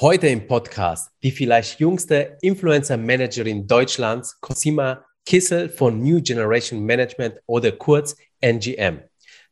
Heute im Podcast die vielleicht jüngste Influencer-Managerin Deutschlands, Cosima Kissel von New Generation Management oder kurz NGM.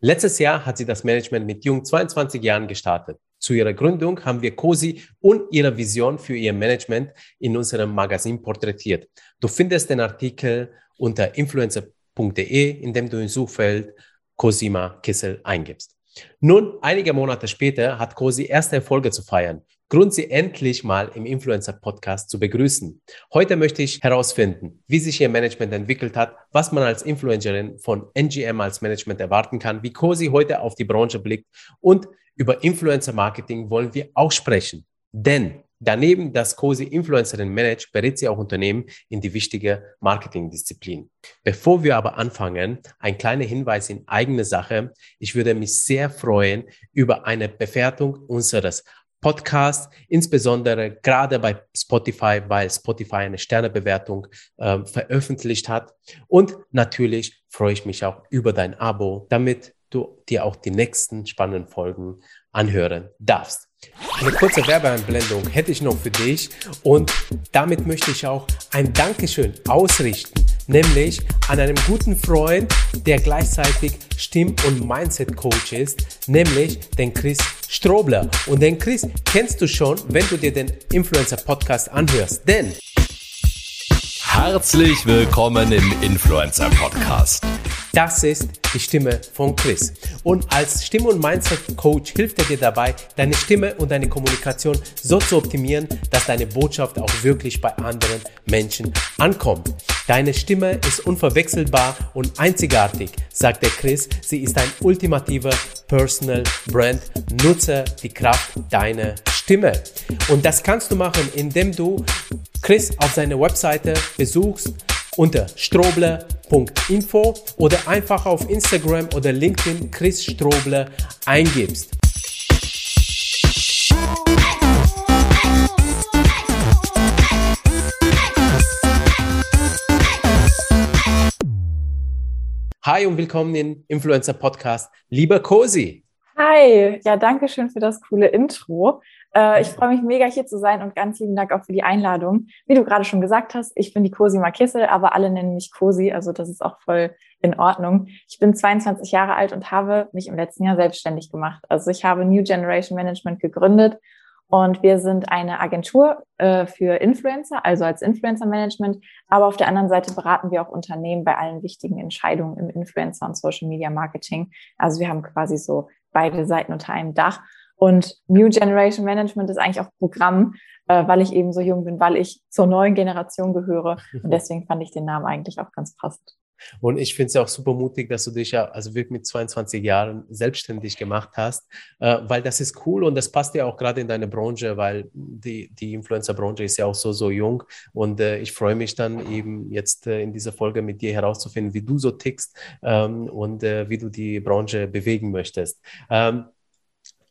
Letztes Jahr hat sie das Management mit jung 22 Jahren gestartet. Zu ihrer Gründung haben wir COSI und ihre Vision für ihr Management in unserem Magazin porträtiert. Du findest den Artikel unter influencer.de, indem du im Suchfeld Cosima Kissel eingibst. Nun, einige Monate später hat COSI erste Erfolge zu feiern. Grund, sie endlich mal im Influencer-Podcast zu begrüßen. Heute möchte ich herausfinden, wie sich ihr Management entwickelt hat, was man als Influencerin von NGM als Management erwarten kann, wie COSI heute auf die Branche blickt und über Influencer-Marketing wollen wir auch sprechen. Denn Daneben, dass COSI Influencerin managt, berät sie auch Unternehmen in die wichtige Marketingdisziplin. Bevor wir aber anfangen, ein kleiner Hinweis in eigene Sache. Ich würde mich sehr freuen über eine Bewertung unseres Podcast, insbesondere gerade bei Spotify, weil Spotify eine Sternebewertung äh, veröffentlicht hat. Und natürlich freue ich mich auch über dein Abo, damit du dir auch die nächsten spannenden Folgen anhören darfst. Eine kurze Werbeeinblendung hätte ich noch für dich und damit möchte ich auch ein Dankeschön ausrichten, nämlich an einem guten Freund, der gleichzeitig Stimm- und Mindset-Coach ist, nämlich den Chris Strobler. Und den Chris kennst du schon, wenn du dir den Influencer-Podcast anhörst, denn Herzlich willkommen im Influencer Podcast. Das ist die Stimme von Chris. Und als Stimme- und Mindset-Coach hilft er dir dabei, deine Stimme und deine Kommunikation so zu optimieren, dass deine Botschaft auch wirklich bei anderen Menschen ankommt. Deine Stimme ist unverwechselbar und einzigartig, sagt der Chris. Sie ist ein ultimativer Personal Brand. Nutze die Kraft deiner Stimme. Und das kannst du machen, indem du Chris auf seine Webseite besuchst unter strobler.info oder einfach auf Instagram oder LinkedIn Chris Strobler eingibst. Hi und willkommen im Influencer Podcast. Lieber Cosi. Hi, ja, danke schön für das coole Intro. Äh, ich freue mich mega hier zu sein und ganz lieben Dank auch für die Einladung. Wie du gerade schon gesagt hast, ich bin die Cosima Kissel, aber alle nennen mich Cosi, also das ist auch voll in Ordnung. Ich bin 22 Jahre alt und habe mich im letzten Jahr selbstständig gemacht. Also ich habe New Generation Management gegründet und wir sind eine Agentur äh, für Influencer, also als Influencer Management. Aber auf der anderen Seite beraten wir auch Unternehmen bei allen wichtigen Entscheidungen im Influencer und Social Media Marketing. Also wir haben quasi so beide Seiten unter einem Dach. Und New Generation Management ist eigentlich auch Programm, äh, weil ich eben so jung bin, weil ich zur neuen Generation gehöre. Und deswegen fand ich den Namen eigentlich auch ganz passend. Und ich finde es ja auch super mutig, dass du dich ja also wirklich mit 22 Jahren selbstständig gemacht hast, äh, weil das ist cool und das passt ja auch gerade in deine Branche, weil die, die Influencer-Branche ist ja auch so, so jung und äh, ich freue mich dann eben jetzt äh, in dieser Folge mit dir herauszufinden, wie du so tickst ähm, und äh, wie du die Branche bewegen möchtest. Ähm,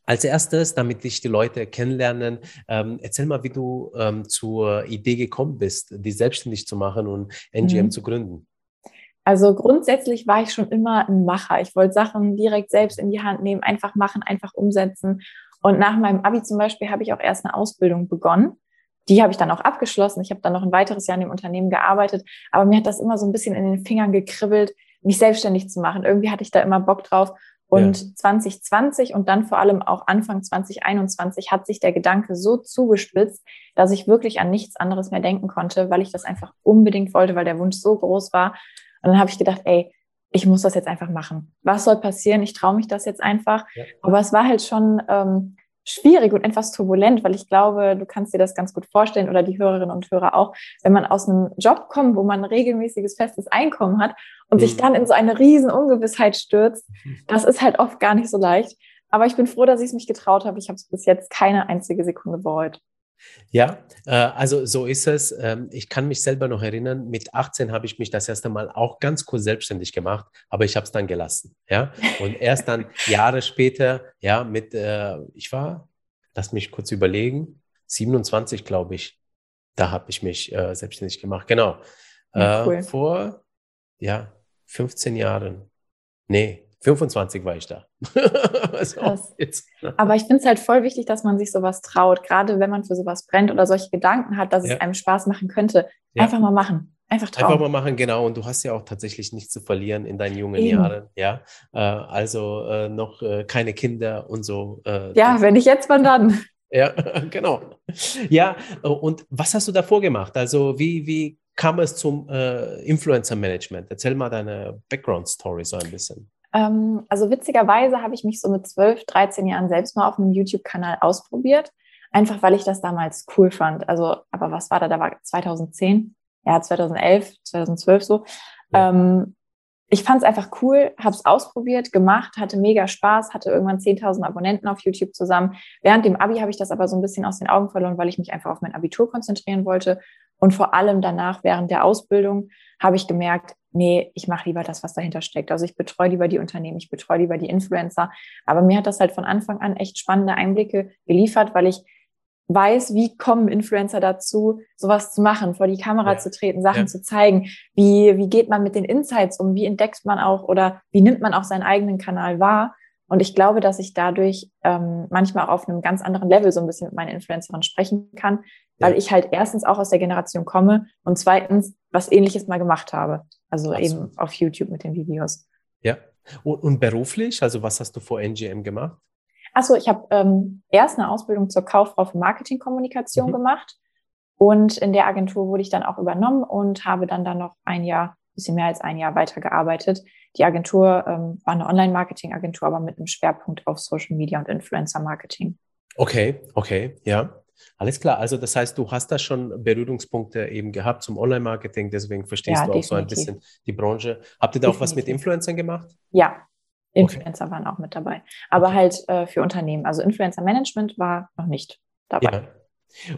als erstes, damit dich die Leute kennenlernen, ähm, erzähl mal, wie du ähm, zur Idee gekommen bist, die selbstständig zu machen und NGM mhm. zu gründen. Also grundsätzlich war ich schon immer ein Macher. Ich wollte Sachen direkt selbst in die Hand nehmen, einfach machen, einfach umsetzen. Und nach meinem Abi zum Beispiel habe ich auch erst eine Ausbildung begonnen. Die habe ich dann auch abgeschlossen. Ich habe dann noch ein weiteres Jahr in dem Unternehmen gearbeitet. Aber mir hat das immer so ein bisschen in den Fingern gekribbelt, mich selbstständig zu machen. Irgendwie hatte ich da immer Bock drauf. Und ja. 2020 und dann vor allem auch Anfang 2021 hat sich der Gedanke so zugespitzt, dass ich wirklich an nichts anderes mehr denken konnte, weil ich das einfach unbedingt wollte, weil der Wunsch so groß war. Und dann habe ich gedacht, ey, ich muss das jetzt einfach machen. Was soll passieren? Ich traue mich das jetzt einfach. Ja. Aber es war halt schon ähm, schwierig und etwas turbulent, weil ich glaube, du kannst dir das ganz gut vorstellen oder die Hörerinnen und Hörer auch, wenn man aus einem Job kommt, wo man ein regelmäßiges festes Einkommen hat und mhm. sich dann in so eine riesen Ungewissheit stürzt, mhm. das ist halt oft gar nicht so leicht. Aber ich bin froh, dass ich es mich getraut habe. Ich habe es bis jetzt keine einzige Sekunde bereut. Ja, äh, also so ist es. Ähm, ich kann mich selber noch erinnern, mit 18 habe ich mich das erste Mal auch ganz kurz selbstständig gemacht, aber ich habe es dann gelassen. Ja, und erst dann Jahre später, ja, mit, äh, ich war, lass mich kurz überlegen, 27, glaube ich, da habe ich mich äh, selbstständig gemacht. Genau. Ja, cool. Vor, ja, 15 Jahren. Nee, 25 war ich da. also ne? Aber ich finde es halt voll wichtig, dass man sich sowas traut, gerade wenn man für sowas brennt oder solche Gedanken hat, dass ja. es einem Spaß machen könnte. Ja. Einfach mal machen. Einfach trauen. Einfach mal machen, genau. Und du hast ja auch tatsächlich nichts zu verlieren in deinen jungen Eben. Jahren. Ja, äh, also äh, noch äh, keine Kinder und so. Äh, ja, wenn ich jetzt, wann dann? Ja, genau. Ja, und was hast du davor gemacht? Also wie, wie kam es zum äh, Influencer-Management? Erzähl mal deine Background-Story so ein bisschen. Ähm, also witzigerweise habe ich mich so mit 12, 13 Jahren selbst mal auf einem YouTube-Kanal ausprobiert. Einfach weil ich das damals cool fand. Also, aber was war da? Da war 2010 ja, 2011, 2012 so. Ja. Ähm, ich fand es einfach cool, habe es ausprobiert, gemacht, hatte mega Spaß, hatte irgendwann 10.000 Abonnenten auf YouTube zusammen. Während dem Abi habe ich das aber so ein bisschen aus den Augen verloren, weil ich mich einfach auf mein Abitur konzentrieren wollte. Und vor allem danach, während der Ausbildung, habe ich gemerkt, nee, ich mache lieber das, was dahinter steckt. Also ich betreue lieber die Unternehmen, ich betreue lieber die Influencer. Aber mir hat das halt von Anfang an echt spannende Einblicke geliefert, weil ich weiß, wie kommen Influencer dazu, sowas zu machen, vor die Kamera ja. zu treten, Sachen ja. zu zeigen. Wie, wie geht man mit den Insights um? Wie entdeckt man auch oder wie nimmt man auch seinen eigenen Kanal wahr? Und ich glaube, dass ich dadurch ähm, manchmal auch auf einem ganz anderen Level so ein bisschen mit meinen Influencerinnen sprechen kann, weil ja. ich halt erstens auch aus der Generation komme und zweitens was ähnliches mal gemacht habe. Also Absolut. eben auf YouTube mit den Videos. Ja. Und, und beruflich, also was hast du vor NGM gemacht? Achso, ich habe ähm, erst eine Ausbildung zur Kauffrau für Marketingkommunikation mhm. gemacht und in der Agentur wurde ich dann auch übernommen und habe dann dann noch ein Jahr, bisschen mehr als ein Jahr weitergearbeitet. Die Agentur ähm, war eine Online-Marketing-Agentur, aber mit einem Schwerpunkt auf Social Media und Influencer-Marketing. Okay, okay, ja. Alles klar. Also das heißt, du hast da schon Berührungspunkte eben gehabt zum Online-Marketing, deswegen verstehst ja, du auch definitiv. so ein bisschen die Branche. Habt ihr da definitiv. auch was mit Influencern gemacht? Ja, Influencer okay. waren auch mit dabei. Aber okay. halt äh, für Unternehmen. Also Influencer Management war noch nicht dabei. Ja.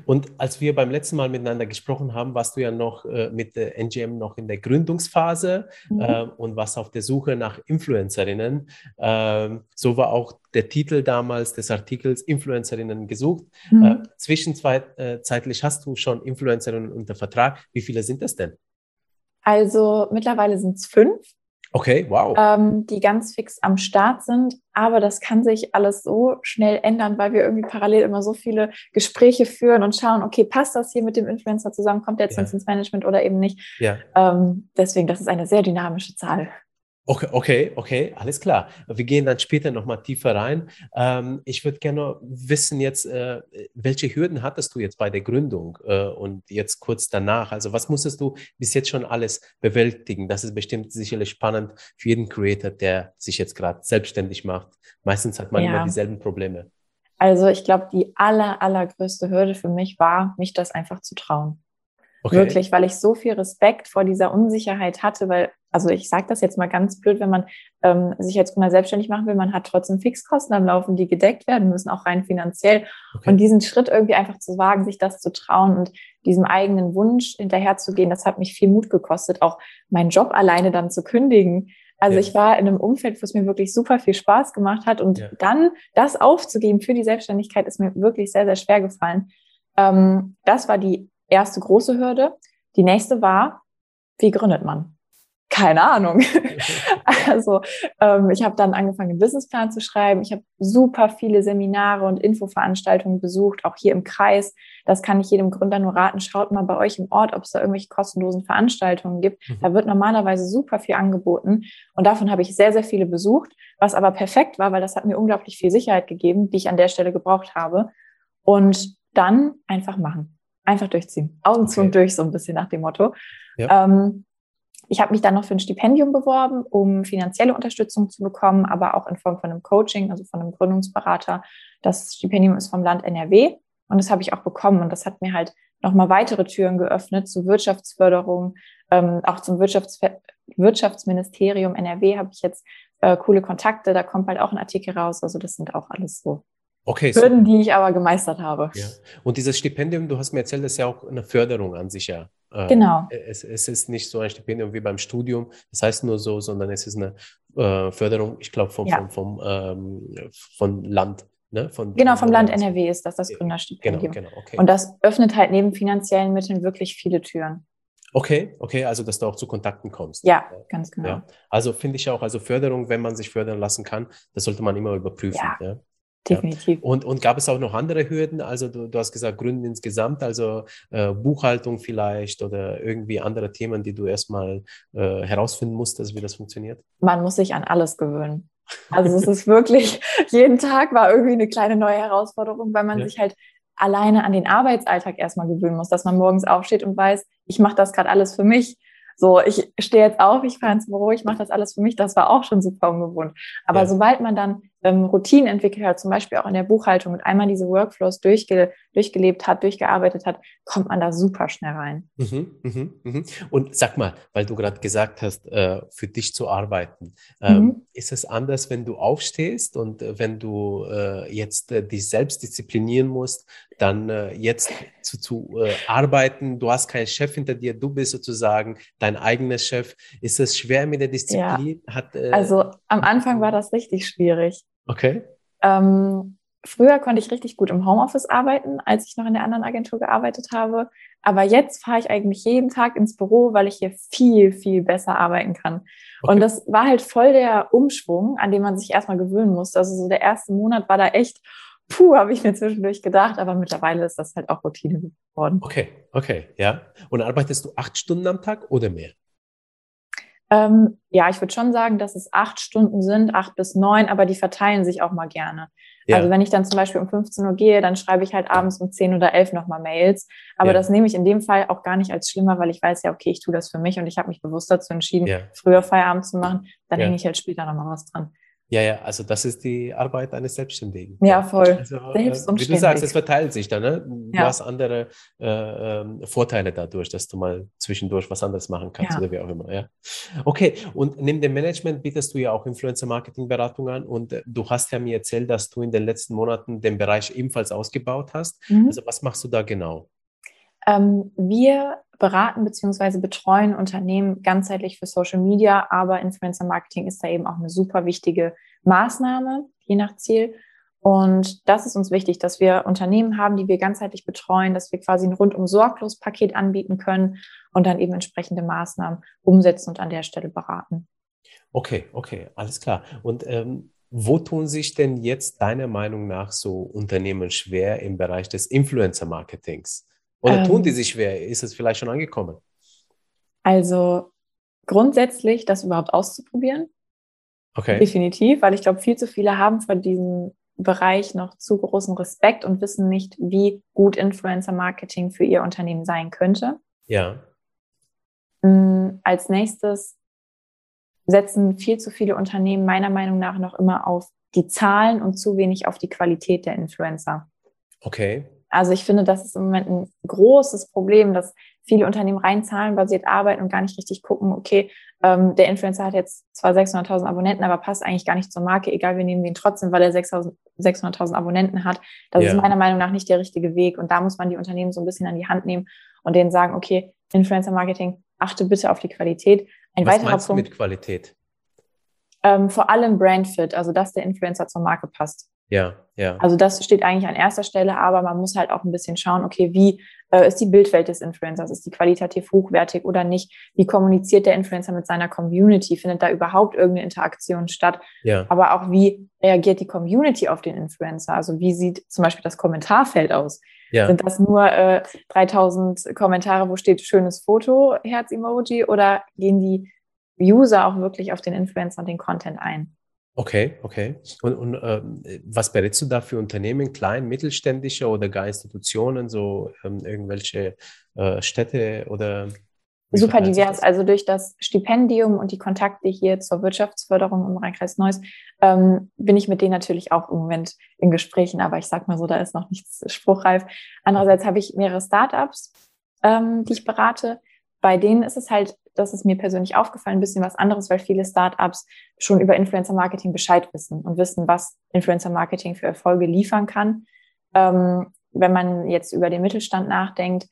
Und als wir beim letzten Mal miteinander gesprochen haben, warst du ja noch äh, mit der NGM noch in der Gründungsphase mhm. äh, und warst auf der Suche nach Influencerinnen. Ähm, so war auch der Titel damals des Artikels Influencerinnen gesucht. Mhm. Äh, zwischenzeitlich äh, hast du schon Influencerinnen unter Vertrag. Wie viele sind das denn? Also mittlerweile sind es fünf. Okay, wow. Ähm, die ganz fix am Start sind. Aber das kann sich alles so schnell ändern, weil wir irgendwie parallel immer so viele Gespräche führen und schauen, okay, passt das hier mit dem Influencer zusammen? Kommt der jetzt ja. ins Management oder eben nicht? Ja. Ähm, deswegen, das ist eine sehr dynamische Zahl. Okay, okay, okay, alles klar. Wir gehen dann später nochmal tiefer rein. Ähm, ich würde gerne wissen jetzt, äh, welche Hürden hattest du jetzt bei der Gründung äh, und jetzt kurz danach? Also was musstest du bis jetzt schon alles bewältigen? Das ist bestimmt sicherlich spannend für jeden Creator, der sich jetzt gerade selbstständig macht. Meistens hat man ja. immer dieselben Probleme. Also ich glaube, die aller, allergrößte Hürde für mich war, mich das einfach zu trauen. Okay. Wirklich, weil ich so viel Respekt vor dieser Unsicherheit hatte, weil, also ich sage das jetzt mal ganz blöd, wenn man ähm, sich als Gründer selbstständig machen will, man hat trotzdem Fixkosten am Laufen, die gedeckt werden müssen, auch rein finanziell. Okay. Und diesen Schritt irgendwie einfach zu wagen, sich das zu trauen und diesem eigenen Wunsch hinterherzugehen, das hat mich viel Mut gekostet, auch meinen Job alleine dann zu kündigen. Also ja. ich war in einem Umfeld, wo es mir wirklich super viel Spaß gemacht hat und ja. dann das aufzugeben für die Selbstständigkeit ist mir wirklich sehr, sehr schwer gefallen. Ähm, das war die erste große Hürde. Die nächste war, wie gründet man? Keine Ahnung. also ähm, ich habe dann angefangen, einen Businessplan zu schreiben. Ich habe super viele Seminare und Infoveranstaltungen besucht, auch hier im Kreis. Das kann ich jedem Gründer nur raten. Schaut mal bei euch im Ort, ob es da irgendwelche kostenlosen Veranstaltungen gibt. Mhm. Da wird normalerweise super viel angeboten. Und davon habe ich sehr, sehr viele besucht, was aber perfekt war, weil das hat mir unglaublich viel Sicherheit gegeben, die ich an der Stelle gebraucht habe. Und dann einfach machen einfach durchziehen. Augen zu und durch, so ein bisschen nach dem Motto. Ja. Ähm, ich habe mich dann noch für ein Stipendium beworben, um finanzielle Unterstützung zu bekommen, aber auch in Form von einem Coaching, also von einem Gründungsberater. Das Stipendium ist vom Land NRW und das habe ich auch bekommen. Und das hat mir halt nochmal weitere Türen geöffnet zur Wirtschaftsförderung, ähm, auch zum Wirtschafts Wirtschaftsministerium NRW habe ich jetzt äh, coole Kontakte. Da kommt bald auch ein Artikel raus. Also das sind auch alles so Okay, Hürden, so. die ich aber gemeistert habe. Ja. Und dieses Stipendium, du hast mir erzählt, das ist ja auch eine Förderung an sich, ja. Äh, genau. Es, es, ist nicht so ein Stipendium wie beim Studium, das heißt nur so, sondern es ist eine äh, Förderung, ich glaube, vom, ja. vom, vom, ähm, von Land. Ne? Von, genau, vom Land NRW ist das das Gründerstipendium. Genau, genau, okay. Und das öffnet halt neben finanziellen Mitteln wirklich viele Türen. Okay, okay, also dass du auch zu Kontakten kommst. Ja, ganz genau. Ja. Also finde ich auch, also Förderung, wenn man sich fördern lassen kann, das sollte man immer überprüfen. Ja. Ja. Definitiv. Und, und gab es auch noch andere Hürden? Also du, du hast gesagt, Gründen insgesamt, also äh, Buchhaltung vielleicht oder irgendwie andere Themen, die du erstmal äh, herausfinden musstest, wie das funktioniert? Man muss sich an alles gewöhnen. Also es ist wirklich, jeden Tag war irgendwie eine kleine neue Herausforderung, weil man Ja. sich halt alleine an den Arbeitsalltag erstmal gewöhnen muss, dass man morgens aufsteht und weiß, ich mache das gerade alles für mich. So, ich stehe jetzt auf, ich fahre ins Büro, ich mache das alles für mich. Das war auch schon super ungewohnt. Aber Ja. sobald man dann ähm, Routinen entwickelt hat, zum Beispiel auch in der Buchhaltung und einmal diese Workflows durchge durchgelebt hat, durchgearbeitet hat, kommt man da super schnell rein. Mhm, mhm, mhm. Und sag mal, weil du gerade gesagt hast, äh, für dich zu arbeiten, ähm, Mhm. ist es anders, wenn du aufstehst und äh, wenn du äh, jetzt äh, dich selbst disziplinieren musst, dann äh, jetzt zu, zu äh, arbeiten, du hast keinen Chef hinter dir, du bist sozusagen dein eigener Chef. Ist es schwer mit der Disziplin? Hat, äh, Also am Anfang war das richtig schwierig. Okay. Ähm, früher konnte ich richtig gut im Homeoffice arbeiten, als ich noch in der anderen Agentur gearbeitet habe. Aber jetzt fahre ich eigentlich jeden Tag ins Büro, weil ich hier viel, viel besser arbeiten kann. Okay. Und das war halt voll der Umschwung, an den man sich erstmal gewöhnen musste. Also so der erste Monat war da echt, puh, habe ich mir zwischendurch gedacht. Aber mittlerweile ist das halt auch Routine geworden. Okay, okay, ja. Und arbeitest du acht Stunden am Tag oder mehr? Ähm, ja, ich würde schon sagen, dass es acht Stunden sind, acht bis neun, aber die verteilen sich auch mal gerne. Ja. Also wenn ich dann zum Beispiel um 15 Uhr gehe, dann schreibe ich halt abends um 10 oder 11 nochmal Mails. Aber Ja. das nehme ich in dem Fall auch gar nicht als schlimmer, weil ich weiß ja, okay, ich tue das für mich und ich habe mich bewusst dazu entschieden, Ja. früher Feierabend zu machen. Dann hänge ich halt später nochmal was dran. Ja, ja, also das ist die Arbeit eines Selbstständigen. Ja, voll. Also, äh, Selbst und wie du sagst, es verteilt sich dann. Ne? Du Ja. hast andere äh, ähm, Vorteile dadurch, dass du mal zwischendurch was anderes machen kannst Ja. oder wie auch immer. Ja. Okay, und neben dem Management bietest du ja auch Influencer-Marketing-Beratung an und äh, du hast ja mir erzählt, dass du in den letzten Monaten den Bereich ebenfalls ausgebaut hast. Mhm. Also was machst du da genau? Ähm, wir beraten bzw. betreuen Unternehmen ganzheitlich für Social Media, aber Influencer Marketing ist da eben auch eine super wichtige Maßnahme, je nach Ziel. Und das ist uns wichtig, dass wir Unternehmen haben, die wir ganzheitlich betreuen, dass wir quasi ein rundum sorglos Paket anbieten können und dann eben entsprechende Maßnahmen umsetzen und an der Stelle beraten. Okay, okay, alles klar. Und ähm, wo tun sich denn jetzt deiner Meinung nach so Unternehmen schwer im Bereich des Influencer-Marketings? Oder tun die Ähm. sich schwer? Ist es vielleicht schon angekommen? Also grundsätzlich das überhaupt auszuprobieren, Okay. Definitiv, weil ich glaube, viel zu viele haben vor diesem Bereich noch zu großen Respekt und wissen nicht, wie gut Influencer-Marketing für ihr Unternehmen sein könnte. Ja. Mm, Als nächstes setzen viel zu viele Unternehmen meiner Meinung nach noch immer auf die Zahlen und zu wenig auf die Qualität der Influencer. Okay. Also ich finde, das ist im Moment ein großes Problem, dass viele Unternehmen rein zahlenbasiert arbeiten und gar nicht richtig gucken, okay, ähm, der Influencer hat jetzt zwar 600.000 Abonnenten, aber passt eigentlich gar nicht zur Marke, egal, wir nehmen ihn trotzdem, weil er 6.000 600.000 Abonnenten hat. Das Ja. ist meiner Meinung nach nicht der richtige Weg und da muss man die Unternehmen so ein bisschen an die Hand nehmen und denen sagen, okay, Influencer-Marketing, achte bitte auf die Qualität. Ein Was weiterer meinst du Punkt, mit Qualität? ähm, vor allem Brandfit, also dass der Influencer zur Marke passt. Ja, ja. Also das steht eigentlich an erster Stelle, aber man muss halt auch ein bisschen schauen, okay, wie äh, ist die Bildwelt des Influencers? Ist die qualitativ hochwertig oder nicht? Wie kommuniziert der Influencer mit seiner Community? Findet da überhaupt irgendeine Interaktion statt? ja. Aber auch wie reagiert die Community auf den Influencer? Also wie sieht zum Beispiel das Kommentarfeld aus? Ja. Sind das nur äh, 3000 Kommentare, wo steht schönes Foto, Herz-Emoji oder gehen die User auch wirklich auf den Influencer und den Content ein? Okay, okay. Und, und ähm, was berätst du da für Unternehmen, klein, mittelständische oder gar Institutionen, so ähm, irgendwelche äh, Städte oder? Super divers. Also durch das Stipendium und die Kontakte hier zur Wirtschaftsförderung im Rheinkreis Neuss ähm, bin ich mit denen natürlich auch im Moment in Gesprächen, aber ich sag mal so, da ist noch nichts spruchreif. Andererseits habe ich mehrere Startups, ähm, die ich berate. Bei denen ist es halt, das ist mir persönlich aufgefallen, ein bisschen was anderes, weil viele Startups schon über Influencer-Marketing Bescheid wissen und wissen, was Influencer-Marketing für Erfolge liefern kann. Ähm, wenn man jetzt über den Mittelstand nachdenkt,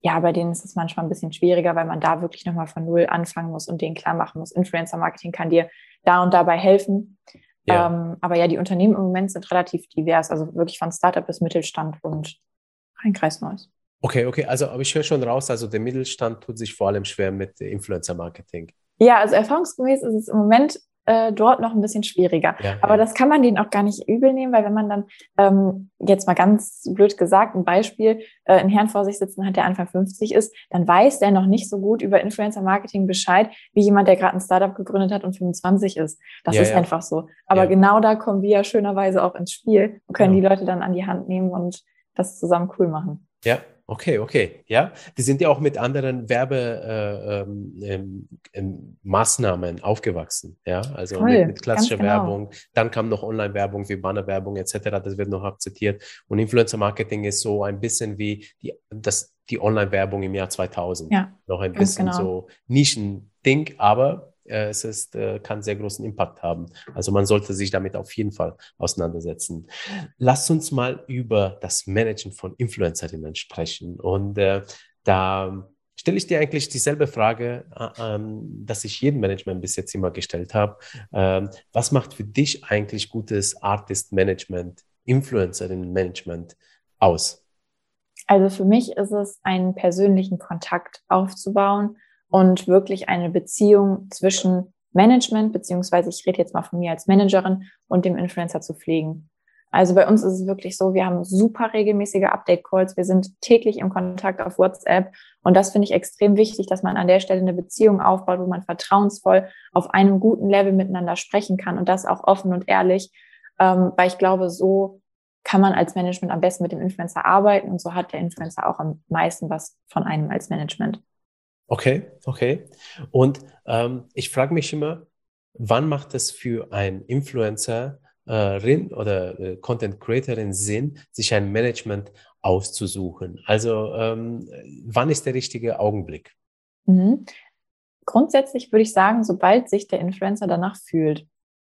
ja, bei denen ist es manchmal ein bisschen schwieriger, weil man da wirklich nochmal von Null anfangen muss und denen klar machen muss, Influencer-Marketing kann dir da und dabei helfen. Ja. Ähm, aber ja, die Unternehmen im Moment sind relativ divers, also wirklich von Startup bis Mittelstand und Rheinkreis Neues. Okay, okay. Also, aber ich höre schon raus, also der Mittelstand tut sich vor allem schwer mit Influencer-Marketing. Ja, also erfahrungsgemäß ist es im Moment äh, dort noch ein bisschen schwieriger. Ja, Aber ja. das kann man denen auch gar nicht übel nehmen, weil wenn man dann ähm, jetzt mal ganz blöd gesagt, ein Beispiel, äh, einen Herrn vor sich sitzen hat, der Anfang 50 ist, dann weiß der noch nicht so gut über Influencer-Marketing Bescheid, wie jemand, der gerade ein Startup gegründet hat und 25 ist. Das ja, ist einfach so. Aber genau da kommen wir ja schönerweise auch ins Spiel und können die Leute dann an die Hand nehmen und das zusammen cool machen. Ja, Okay, okay, ja. Die sind ja auch mit anderen Werbemaßnahmen äh, ähm, ähm, aufgewachsen, ja. Also Voll, mit, mit, klassischer genau. Werbung, dann kam noch Online-Werbung wie Bannerwerbung etc. Das wird noch akzeptiert. Und Influencer-Marketing ist so ein bisschen wie die, das, die Online-Werbung im Jahr 2000. Ja, noch ein bisschen genau. so Nischending, aber es ist, äh, kann sehr großen Impact haben. Also man sollte sich damit auf jeden Fall auseinandersetzen. Lasst uns mal über das Managen von Influencerinnen sprechen. Und äh, da stelle ich dir eigentlich dieselbe Frage, äh, ähm, dass ich jedem Management bis jetzt immer gestellt habe. Ähm, was macht für dich eigentlich gutes Artist-Management, Influencerinnen-Management aus? Also für mich ist es, einen persönlichen Kontakt aufzubauen und wirklich eine Beziehung zwischen Management, beziehungsweise ich rede jetzt mal von mir als Managerin und dem Influencer zu pflegen. Also bei uns ist es wirklich so, wir haben super regelmäßige Update-Calls, wir sind täglich im Kontakt auf WhatsApp und das finde ich extrem wichtig, dass man an der Stelle eine Beziehung aufbaut, wo man vertrauensvoll auf einem guten Level miteinander sprechen kann und das auch offen und ehrlich, ähm, weil ich glaube, so kann man als Management am besten mit dem Influencer arbeiten und so hat der Influencer auch am meisten was von einem als Management. Okay, okay. Und ähm, ich frage mich immer, wann macht es für ein Influencerin äh, oder äh, Content Creatorin Sinn, sich ein Management auszusuchen? Also ähm, wann ist der richtige Augenblick? Mhm. Grundsätzlich würde ich sagen, sobald sich der Influencer danach fühlt.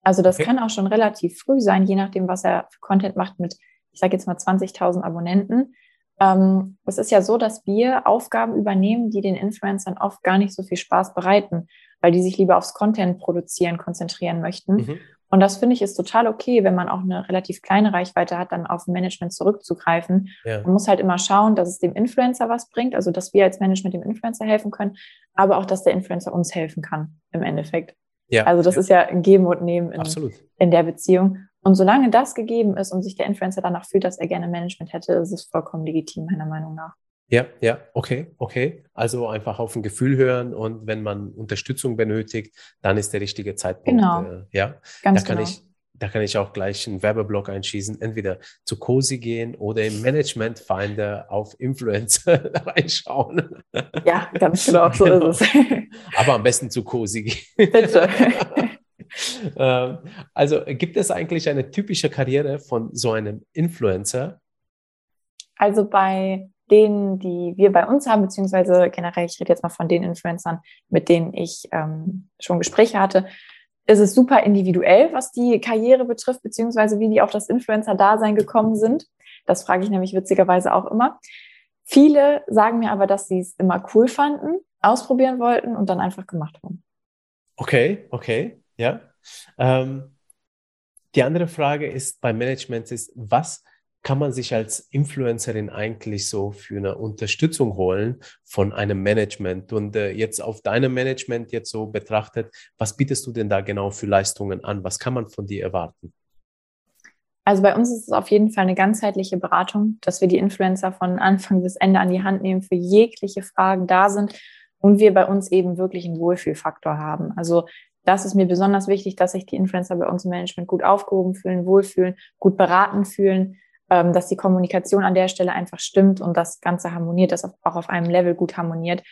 Also das okay. kann auch schon relativ früh sein, je nachdem, was er für Content macht mit, ich sage jetzt mal 20.000 Abonnenten. Ähm, es ist ja so, dass wir Aufgaben übernehmen, die den Influencern oft gar nicht so viel Spaß bereiten, weil die sich lieber aufs Content produzieren konzentrieren möchten. Mhm. Und das finde ich ist total okay, wenn man auch eine relativ kleine Reichweite hat, dann auf Management zurückzugreifen. Ja. Man muss halt immer schauen, dass es dem Influencer was bringt, also dass wir als Management dem Influencer helfen können, aber auch, dass der Influencer uns helfen kann im Endeffekt. Ja. Also das ja. ist ja ein Geben und Nehmen in, in der Beziehung. Und solange das gegeben ist und sich der Influencer danach fühlt, dass er gerne Management hätte, ist es vollkommen legitim, meiner Meinung nach. Ja, ja, okay, okay. Also einfach auf ein Gefühl hören und wenn man Unterstützung benötigt, dann ist der richtige Zeitpunkt. Genau. Äh, ja, Ganz da kann genau. ich da kann ich auch gleich einen Werbeblock einschießen, entweder zu Cosi gehen oder im Management Finder auf Influencer reinschauen. Ja, ganz genau, so genau. ist es. Aber am besten zu Cosi gehen. Bitte. Ähm, also gibt es eigentlich eine typische Karriere von so einem Influencer? Also bei denen, die wir bei uns haben, beziehungsweise generell, ich rede jetzt mal von den Influencern, mit denen ich ähm, schon Gespräche hatte, ist es super individuell, was die Karriere betrifft, beziehungsweise wie die auf das Influencer-Dasein gekommen sind. Das frage ich nämlich witzigerweise auch immer. Viele sagen mir aber, dass sie es immer cool fanden, ausprobieren wollten und dann einfach gemacht haben. Okay, okay. Ja. Ähm, die andere Frage ist bei Management ist, was kann man sich als Influencerin eigentlich so für eine Unterstützung holen von einem Management? Und äh, jetzt auf deinem Management jetzt so betrachtet, was bietest du denn da genau für Leistungen an? Was kann man von dir erwarten? Also bei uns ist es auf jeden Fall eine ganzheitliche Beratung, dass wir die Influencer von Anfang bis Ende an die Hand nehmen, für jegliche Fragen da sind und wir bei uns eben wirklich einen Wohlfühlfaktor haben. Also das ist mir besonders wichtig, dass sich die Influencer bei uns im Management gut aufgehoben fühlen, wohlfühlen, gut beraten fühlen, ähm, dass die Kommunikation an der Stelle einfach stimmt und das Ganze harmoniert, dass auch auf einem Level gut harmoniert.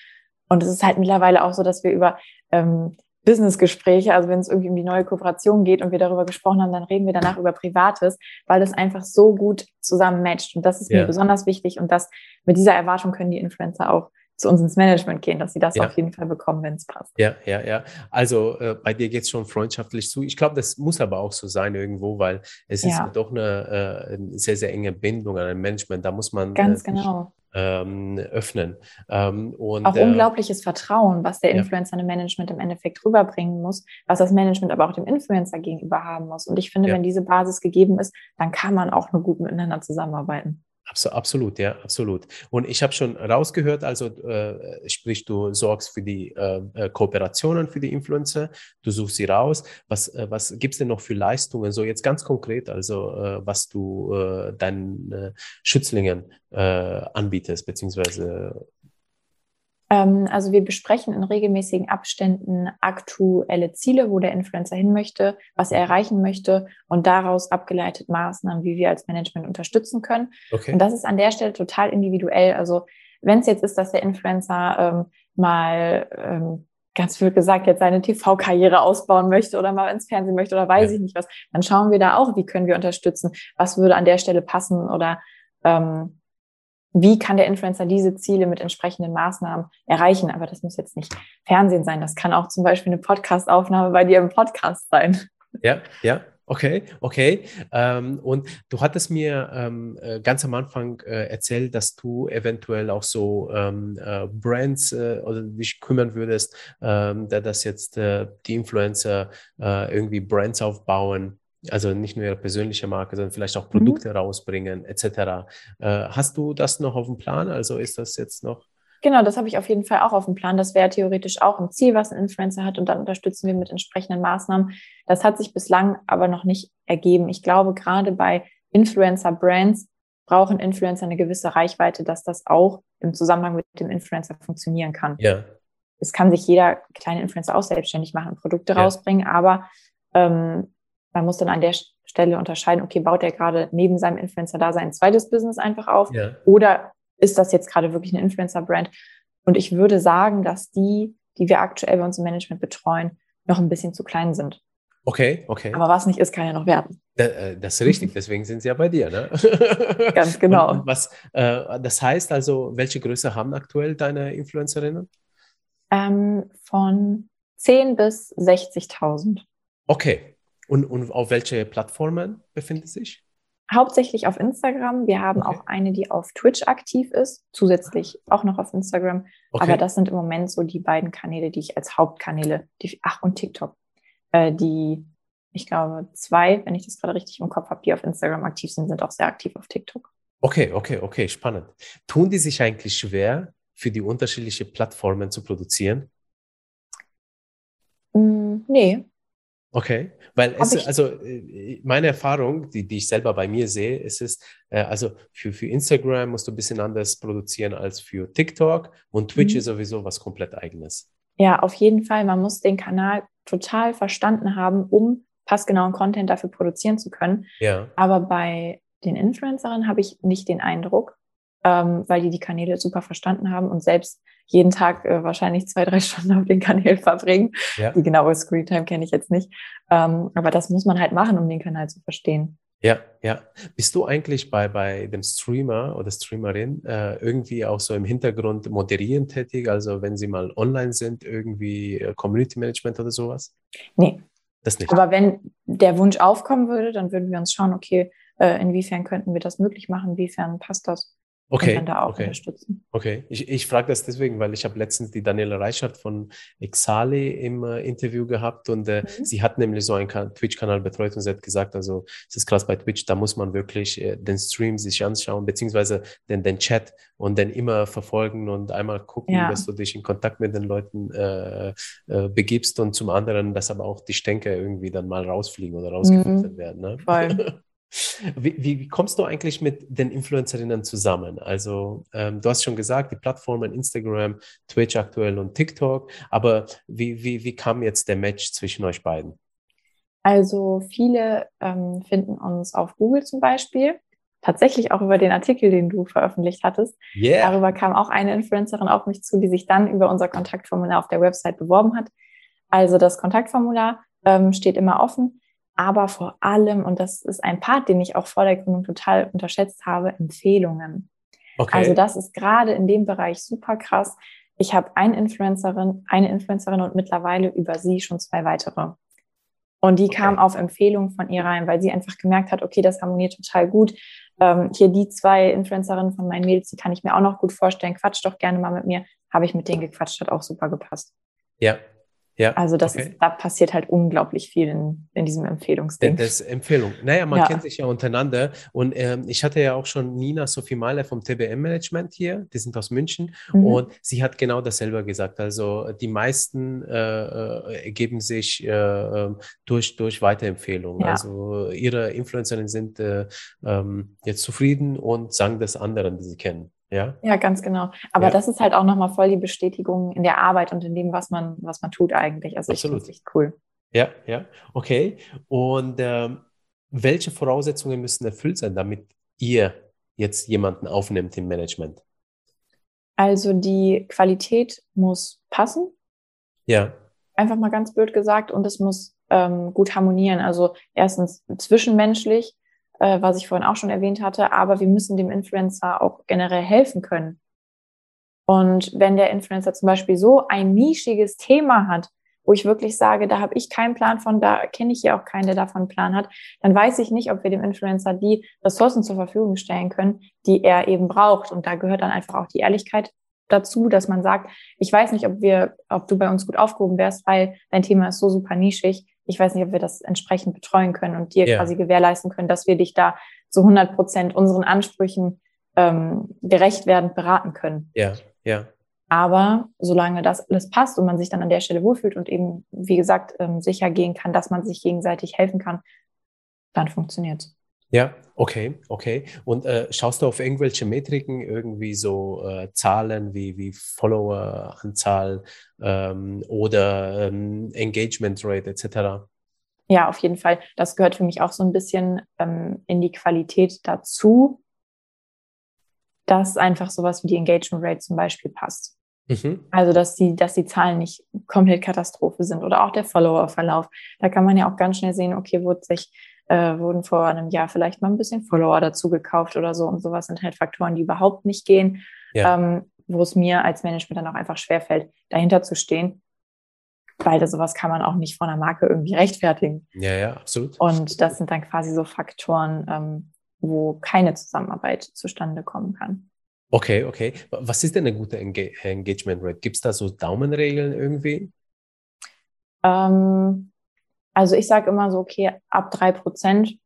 Und es ist halt mittlerweile auch so, dass wir über ähm, Businessgespräche, also wenn es irgendwie um die neue Kooperation geht und wir darüber gesprochen haben, dann reden wir danach über Privates, weil das einfach so gut zusammen matcht. Und das ist ja. mir besonders wichtig und das mit dieser Erwartung können die Influencer auch zu uns ins Management gehen, dass sie das ja. auf jeden Fall bekommen, wenn es passt. Ja, ja, ja. Also äh, bei dir geht es schon freundschaftlich zu. Ich glaube, das muss aber auch so sein irgendwo, weil es ja. ist doch eine, äh, eine, sehr, sehr enge Bindung an ein Management. Da muss man ganz äh, genau ähm, öffnen. Ähm, und, auch äh, unglaubliches Vertrauen, was der Influencer ja. dem Management im Endeffekt rüberbringen muss, was das Management aber auch dem Influencer gegenüber haben muss. Und ich finde, wenn diese Basis gegeben ist, dann kann man auch nur gut miteinander zusammenarbeiten. Absolut, ja, absolut. Und ich habe schon rausgehört, also äh, sprich, du sorgst für die äh, äh, Kooperationen für die Influencer, du suchst sie raus. Was, äh, was gibt es denn noch für Leistungen? So jetzt ganz konkret, also äh, was du äh, deinen Schützlingen anbietest, beziehungsweise ähm, also wir besprechen in regelmäßigen Abständen aktuelle Ziele, wo der Influencer hin möchte, was er erreichen möchte und daraus abgeleitet Maßnahmen, wie wir als Management unterstützen können. Okay. Und das ist an der Stelle total individuell. Also wenn es jetzt ist, dass der Influencer ähm, mal ähm, ganz viel gesagt jetzt seine TV-Karriere ausbauen möchte oder mal ins Fernsehen möchte oder weiß ja. ich nicht was, dann schauen wir da auch, wie können wir unterstützen, was würde an der Stelle passen oder ähm, wie kann der Influencer diese Ziele mit entsprechenden Maßnahmen erreichen. Aber das muss jetzt nicht Fernsehen sein. Das kann auch zum Beispiel eine Podcastaufnahme bei dir im Podcast sein. Ja, ja. Okay, okay. Ähm, und du hattest mir ähm, äh, ganz am Anfang äh, erzählt, dass du eventuell auch so ähm, äh, Brands äh, oder dich kümmern würdest, ähm, dass jetzt äh, die Influencer äh, irgendwie Brands aufbauen also nicht nur ihre persönliche Marke, sondern vielleicht auch mhm. Produkte mhm. rausbringen, etc. Äh, hast du das noch auf dem Plan? Also ist das jetzt noch? Genau, das habe ich auf jeden Fall auch auf dem Plan. Das wäre theoretisch auch ein Ziel, was ein Influencer hat und dann unterstützen wir mit entsprechenden Maßnahmen. Das hat sich bislang aber noch nicht ergeben. Ich glaube, gerade bei Influencer-Brands brauchen Influencer eine gewisse Reichweite, dass das auch im Zusammenhang mit dem Influencer funktionieren kann. Ja. Es kann sich jeder kleine Influencer auch selbstständig machen, Produkte ja. rausbringen, aber ähm, man muss dann an der Stelle unterscheiden, okay, baut er gerade neben seinem Influencer da sein zweites Business einfach auf ja. oder ist das jetzt gerade wirklich eine Influencer-Brand? Und ich würde sagen, dass die, die wir aktuell bei uns im Management betreuen, noch ein bisschen zu klein sind. Okay, okay. Aber was nicht ist, kann ja noch werden. Äh, das ist richtig, deswegen sind sie ja bei dir, ne? Ganz genau. Und was, äh, das heißt also, welche Größe haben aktuell deine Influencerinnen? Ähm, von 10 bis 60.000. Okay, und, und auf welche Plattformen befindet sich? Hauptsächlich auf Instagram. Wir haben okay. auch eine, die auf Twitch aktiv ist, zusätzlich auch noch auf Instagram. Okay. Aber das sind im Moment so die beiden Kanäle, die ich als Hauptkanäle, die, ach und TikTok, äh, die, ich glaube, zwei, wenn ich das gerade richtig im Kopf habe, die auf Instagram aktiv sind, sind auch sehr aktiv auf TikTok. Okay, okay, okay, spannend. Tun die sich eigentlich schwer, für die unterschiedlichen Plattformen zu produzieren? Mm, nee, Okay, weil es, also äh, meine Erfahrung, die, die ich selber bei mir sehe, ist es, äh, also für, für Instagram musst du ein bisschen anders produzieren als für TikTok und Twitch mhm. ist sowieso was komplett eigenes. Ja, auf jeden Fall. Man muss den Kanal total verstanden haben, um passgenauen Content dafür produzieren zu können. Ja. Aber bei den Influencerinnen habe ich nicht den Eindruck, ähm, weil die die Kanäle super verstanden haben und selbst jeden Tag äh, wahrscheinlich zwei, drei Stunden auf den Kanälen verbringen. Ja. Die genaue Screentime kenne ich jetzt nicht. Ähm, aber das muss man halt machen, um den Kanal zu verstehen. Ja, ja. Bist du eigentlich bei, bei dem Streamer oder Streamerin äh, irgendwie auch so im Hintergrund moderieren tätig? Also wenn sie mal online sind, irgendwie äh, Community Management oder sowas? Nee. Das nicht. Aber wenn der Wunsch aufkommen würde, dann würden wir uns schauen, okay, äh, inwiefern könnten wir das möglich machen, inwiefern passt das? Okay. Und da auch okay. unterstützen. Okay, ich, ich frage das deswegen, weil ich habe letztens die Daniela Reichert von Exali im äh, Interview gehabt und äh, mhm. sie hat nämlich so einen Twitch-Kanal betreut und sie hat gesagt, also es ist krass bei Twitch, da muss man wirklich äh, den Stream sich anschauen, beziehungsweise den, den Chat und dann immer verfolgen und einmal gucken, ja. dass du dich in Kontakt mit den Leuten äh, äh, begibst und zum anderen, dass aber auch die Stänke irgendwie dann mal rausfliegen oder rausgefiltert mhm. werden. Ne? Voll. Wie, wie, kommst du eigentlich mit den Influencerinnen zusammen? Also, ähm, du hast schon gesagt, die Plattformen Instagram, Twitch aktuell und TikTok, aber wie, wie, wie kam jetzt der Match zwischen euch beiden? Also, viele ähm, finden uns auf Google zum Beispiel. Tatsächlich auch über den Artikel, den du veröffentlicht hattest. Yeah. Darüber kam auch eine Influencerin auf mich zu, die sich dann über unser Kontaktformular auf der Website beworben hat. Also das Kontaktformular ähm, steht immer offen aber vor allem, und das ist ein Part, den ich auch vor der Gründung total unterschätzt habe, Empfehlungen. Okay. Also das ist gerade in dem Bereich super krass. Ich habe eine Influencerin, eine Influencerin und mittlerweile über sie schon zwei weitere. Und die okay. kam auf Empfehlung von ihr rein, weil sie einfach gemerkt hat, okay, das harmoniert total gut. Ähm, hier die zwei Influencerinnen von meinen Mädels, die kann ich mir auch noch gut vorstellen. Quatsch doch gerne mal mit mir. Habe ich mit denen gequatscht, hat auch super gepasst. Ja, Ja, also das okay. ist, da passiert halt unglaublich viel in, in diesem Empfehlungsding. Das ist Empfehlung. Naja, man ja. kennt sich ja untereinander. Und ähm, ich hatte ja auch schon Nina Sophie Mahler vom TBM-Management hier, die sind aus München. Mhm. Und sie hat genau dasselbe gesagt. Also die meisten äh, äh ergeben sich äh, ähm, durch, durch Weiterempfehlungen. Ja. Also ihre Influencerinnen sind äh, ähm, jetzt zufrieden und sagen das anderen, die sie kennen. Ja, ja ganz genau. Aber ja. das ist halt auch nochmal voll die Bestätigung in der Arbeit und in dem, was man, was man tut eigentlich. Also Absolut. ich finde es echt cool. Ja, ja, okay. Und ähm, welche Voraussetzungen müssen erfüllt sein, damit ihr jetzt jemanden aufnimmt im Management? Also die Qualität muss passen. Ja. Einfach mal ganz blöd gesagt. Und es muss ähm, gut harmonieren. Also erstens zwischenmenschlich, äh, was ich vorhin auch schon erwähnt hatte, aber wir müssen dem Influencer auch generell helfen können. Und wenn der Influencer zum Beispiel so ein nischiges Thema hat, wo ich wirklich sage, da habe ich keinen Plan von, da kenne ich ja auch keinen, der davon einen Plan hat, dann weiß ich nicht, ob wir dem Influencer die Ressourcen zur Verfügung stellen können, die er eben braucht. Und da gehört dann einfach auch die Ehrlichkeit dazu, dass man sagt, ich weiß nicht, ob wir, ob du bei uns gut aufgehoben wärst, weil dein Thema ist so super nischig ich weiß nicht, ob wir das entsprechend betreuen können und dir ja. quasi gewährleisten können, dass wir dich da zu 100 Prozent unseren Ansprüchen ähm, gerecht werdend beraten können. Ja, ja. Aber solange das alles passt und man sich dann an der Stelle wohlfühlt und eben, wie gesagt, ähm, sicher gehen kann, dass man sich gegenseitig helfen kann, dann funktioniert es. Ja, okay, okay. Und äh, schaust du auf irgendwelche Metriken, irgendwie so äh, Zahlen wie, wie Follower-Anzahl ähm, oder ähm, Engagement Rate etc.? Ja, auf jeden Fall. Das gehört für mich auch so ein bisschen ähm, in die Qualität dazu, dass einfach sowas wie die Engagement Rate zum Beispiel passt. Mhm. Also, dass die, dass die Zahlen nicht komplett Katastrophe sind oder auch der Follower-Verlauf. Da kann man ja auch ganz schnell sehen, okay, wurde sich äh, wurden vor einem Jahr vielleicht mal ein bisschen Follower dazu gekauft oder so. Und sowas sind halt Faktoren, die überhaupt nicht gehen, ja. ähm, wo es mir als Management dann auch einfach schwerfällt, dahinter zu stehen. Weil das, sowas kann man auch nicht von einer Marke irgendwie rechtfertigen. Ja, ja, absolut. Und das sind dann quasi so Faktoren, ähm, wo keine Zusammenarbeit zustande kommen kann. Okay, okay. Was ist denn eine gute Engage Engagement Rate? Gibt es da so Daumenregeln irgendwie? Ähm, also ich sage immer so, okay, ab drei Prozent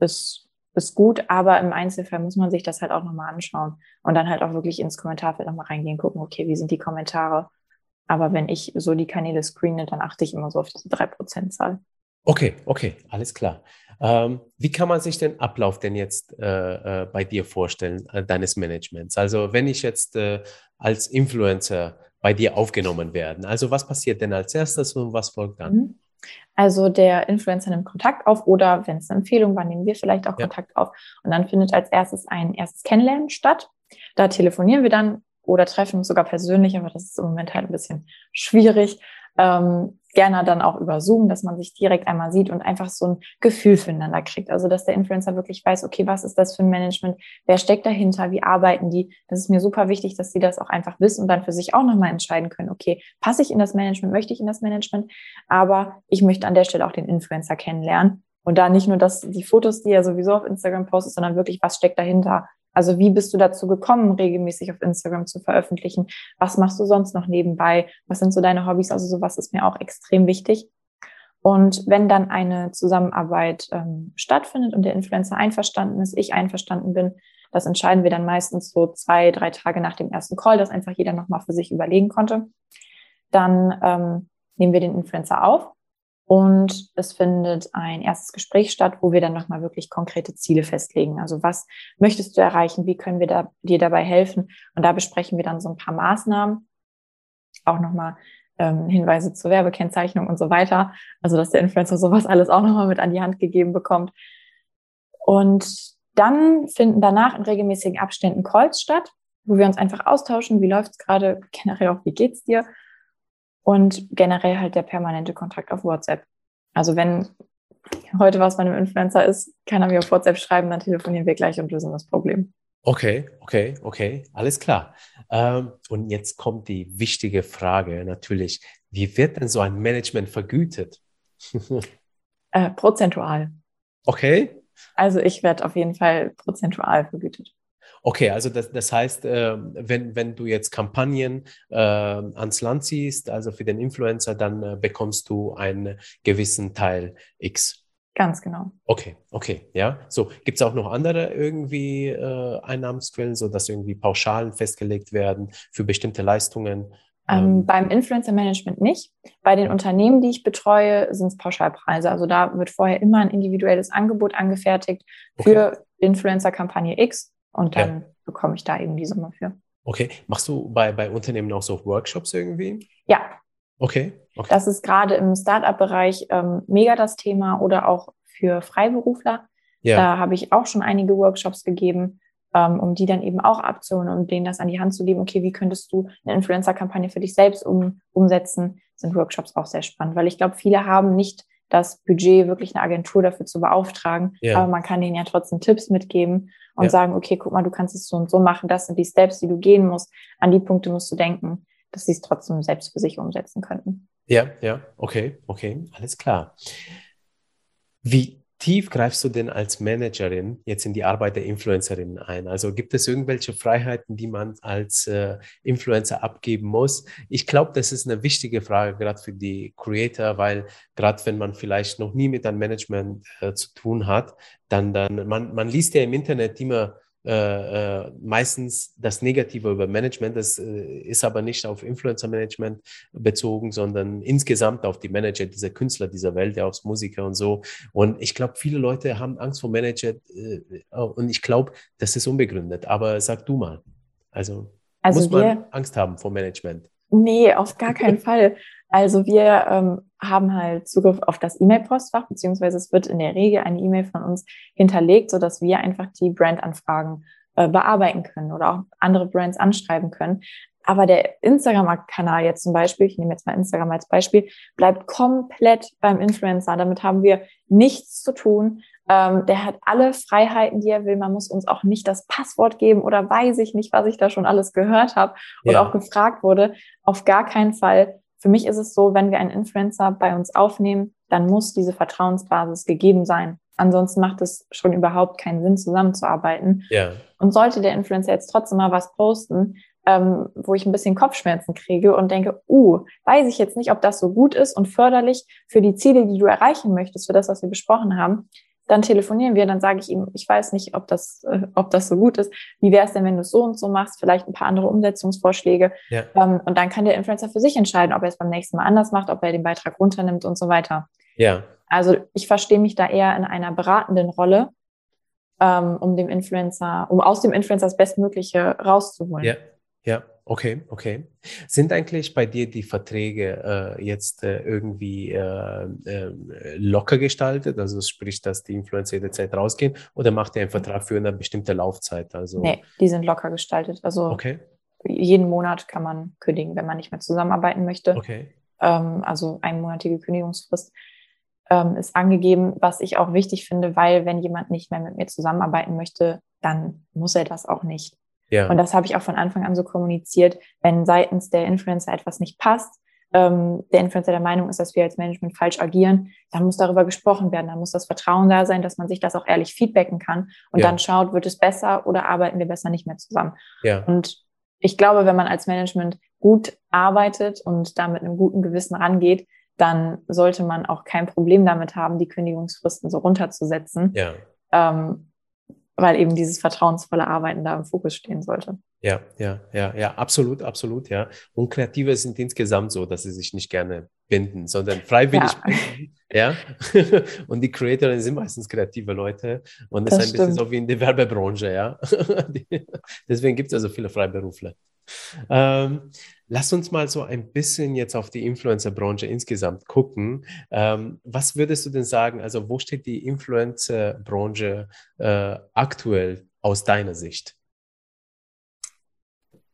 ist, ist gut, aber im Einzelfall muss man sich das halt auch nochmal anschauen und dann halt auch wirklich ins Kommentarfeld nochmal reingehen, gucken, okay, wie sind die Kommentare. Aber wenn ich so die Kanäle screene, dann achte ich immer so auf diese drei Prozent Zahl. Okay, okay, alles klar. Ähm, wie kann man sich den Ablauf denn jetzt äh, äh, bei dir vorstellen, äh, deines Managements? Also wenn ich jetzt äh, als Influencer bei dir aufgenommen werde, also was passiert denn als erstes und was folgt dann? Mhm. Also der Influencer nimmt Kontakt auf oder wenn es eine Empfehlung war, nehmen wir vielleicht auch ja. Kontakt auf. Und dann findet als erstes ein erstes Kennenlernen statt. Da telefonieren wir dann oder treffen uns sogar persönlich, aber das ist im Moment halt ein bisschen schwierig ähm, gerne dann auch über Zoom, dass man sich direkt einmal sieht und einfach so ein Gefühl füreinander kriegt. Also, dass der Influencer wirklich weiß, okay, was ist das für ein Management? Wer steckt dahinter? Wie arbeiten die? Das ist mir super wichtig, dass sie das auch einfach wissen und dann für sich auch nochmal entscheiden können, okay, passe ich in das Management? Möchte ich in das Management? Aber ich möchte an der Stelle auch den Influencer kennenlernen. Und da nicht nur das, die Fotos, die er sowieso auf Instagram postet, sondern wirklich, was steckt dahinter? Also wie bist du dazu gekommen, regelmäßig auf Instagram zu veröffentlichen? Was machst du sonst noch nebenbei? Was sind so deine Hobbys? Also sowas ist mir auch extrem wichtig. Und wenn dann eine Zusammenarbeit ähm, stattfindet und der Influencer einverstanden ist, ich einverstanden bin, das entscheiden wir dann meistens so zwei, drei Tage nach dem ersten Call, dass einfach jeder nochmal für sich überlegen konnte. Dann ähm, nehmen wir den Influencer auf und es findet ein erstes Gespräch statt, wo wir dann nochmal wirklich konkrete Ziele festlegen. Also was möchtest du erreichen? Wie können wir da, dir dabei helfen? Und da besprechen wir dann so ein paar Maßnahmen. Auch nochmal ähm, Hinweise zur Werbekennzeichnung und so weiter. Also dass der Influencer sowas alles auch nochmal mit an die Hand gegeben bekommt. Und dann finden danach in regelmäßigen Abständen Calls statt, wo wir uns einfach austauschen, wie läuft's gerade, generell auch, wie geht's dir? Und generell halt der permanente Kontakt auf WhatsApp. Also wenn heute was bei einem Influencer ist, kann er mir auf WhatsApp schreiben, dann telefonieren wir gleich und lösen das Problem. Okay, okay, okay, alles klar. Ähm, und jetzt kommt die wichtige Frage natürlich, wie wird denn so ein Management vergütet? äh, prozentual. Okay. Also ich werde auf jeden Fall prozentual vergütet. Okay, also das, das heißt, äh, wenn, wenn du jetzt Kampagnen äh, ans Land ziehst, also für den Influencer, dann äh, bekommst du einen gewissen Teil X. Ganz genau. Okay, okay, ja. So, gibt es auch noch andere irgendwie äh, Einnahmensquellen, so dass irgendwie Pauschalen festgelegt werden für bestimmte Leistungen? Ähm, ähm, beim Influencer Management nicht. Bei den Unternehmen, die ich betreue, sind es Pauschalpreise. Also da wird vorher immer ein individuelles Angebot angefertigt für okay. Influencer-Kampagne X und dann ja. bekomme ich da eben die Summe für. Okay. Machst du bei, bei Unternehmen auch so Workshops irgendwie? Ja, Okay. okay. Das ist gerade im Startup-Bereich ähm, mega das Thema oder auch für Freiberufler. Ja. Da habe ich auch schon einige Workshops gegeben, ähm, um die dann eben auch abzuholen und denen das an die Hand zu geben. Okay, wie könntest du eine Influencer-Kampagne für dich selbst um, umsetzen? Sind Workshops auch sehr spannend, weil ich glaube, viele haben nicht das Budget, wirklich eine Agentur dafür zu beauftragen. Ja. Aber man kann denen ja trotzdem Tipps mitgeben und ja. sagen, okay, guck mal, du kannst es so und so machen, das sind die Steps, die du gehen musst. An die Punkte musst du denken dass sie es trotzdem selbst für sich umsetzen könnten. Ja, ja, okay, okay, alles klar. Wie tief greifst du denn als Managerin jetzt in die Arbeit der Influencerinnen ein? Also gibt es irgendwelche Freiheiten, die man als äh, Influencer abgeben muss? Ich glaube, das ist eine wichtige Frage, gerade für die Creator, weil gerade wenn man vielleicht noch nie mit einem Management äh, zu tun hat, dann, dann man, man liest ja im Internet immer äh, äh, meistens das Negative über Management. Das äh, ist aber nicht auf Influencer-Management bezogen, sondern insgesamt auf die Manager dieser Künstler dieser Welt, ja, aufs Musiker und so. Und ich glaube, viele Leute haben Angst vor Manager äh, und ich glaube, das ist unbegründet. Aber sag du mal. Also, also muss man Angst haben vor Management? Nee, auf gar keinen Fall. Also wir ähm, haben halt Zugriff auf das E-Mail-Postfach, beziehungsweise es wird in der Regel eine E-Mail von uns hinterlegt, so dass wir einfach die Brandanfragen äh, bearbeiten können oder auch andere Brands anschreiben können. Aber der Instagram-Kanal jetzt zum Beispiel, ich nehme jetzt mal Instagram als Beispiel, bleibt komplett beim Influencer. Damit haben wir nichts zu tun. Ähm, der hat alle Freiheiten, die er will. Man muss uns auch nicht das Passwort geben oder weiß ich nicht, was ich da schon alles gehört habe und ja. auch gefragt wurde. Auf gar keinen Fall. Für mich ist es so, wenn wir einen Influencer bei uns aufnehmen, dann muss diese Vertrauensbasis gegeben sein. Ansonsten macht es schon überhaupt keinen Sinn, zusammenzuarbeiten. Ja. Und sollte der Influencer jetzt trotzdem mal was posten, ähm, wo ich ein bisschen Kopfschmerzen kriege und denke, uh, weiß ich jetzt nicht, ob das so gut ist und förderlich für die Ziele, die du erreichen möchtest, für das, was wir besprochen haben, dann telefonieren wir, dann sage ich ihm, ich weiß nicht, ob das, äh, ob das so gut ist. Wie wäre es denn, wenn du es so und so machst? Vielleicht ein paar andere Umsetzungsvorschläge. Ja. Ähm, und dann kann der Influencer für sich entscheiden, ob er es beim nächsten Mal anders macht, ob er den Beitrag runternimmt und so weiter. Ja. Also ich verstehe mich da eher in einer beratenden Rolle, ähm, um dem Influencer, um aus dem Influencer das Bestmögliche rauszuholen. Ja, ja. Okay, okay. Sind eigentlich bei dir die Verträge äh, jetzt äh, irgendwie äh, äh locker gestaltet? Also sprich, dass die Influencer jederzeit rausgehen oder macht ihr einen Vertrag für eine bestimmte Laufzeit? Also nee, die sind locker gestaltet. Also okay. jeden Monat kann man kündigen, wenn man nicht mehr zusammenarbeiten möchte. Okay. Ähm, also einmonatige Kündigungsfrist ähm, ist angegeben, was ich auch wichtig finde, weil wenn jemand nicht mehr mit mir zusammenarbeiten möchte, dann muss er das auch nicht. Ja. Und das habe ich auch von Anfang an so kommuniziert, wenn seitens der Influencer etwas nicht passt, ähm, der Influencer der Meinung ist, dass wir als Management falsch agieren, dann muss darüber gesprochen werden. Dann muss das Vertrauen da sein, dass man sich das auch ehrlich feedbacken kann und ja. dann schaut, wird es besser oder arbeiten wir besser nicht mehr zusammen. Ja. Und ich glaube, wenn man als Management gut arbeitet und da mit einem guten Gewissen rangeht, dann sollte man auch kein Problem damit haben, die Kündigungsfristen so runterzusetzen. Ja. Ähm, weil eben dieses vertrauensvolle Arbeiten da im Fokus stehen sollte. Ja, ja, ja, ja, absolut, absolut, ja. Und Kreative sind insgesamt so, dass sie sich nicht gerne binden, sondern freiwillig ja. binden, ja. und die Creatorinnen sind meistens kreative Leute und das, das ist ein stimmt. bisschen so wie in der Werbebranche, ja. Deswegen gibt es also viele Freiberufler. Ähm, lass uns mal so ein bisschen jetzt auf die Influencer-Branche insgesamt gucken. Ähm, was würdest du denn sagen? Also, wo steht die Influencer-Branche äh, aktuell aus deiner Sicht?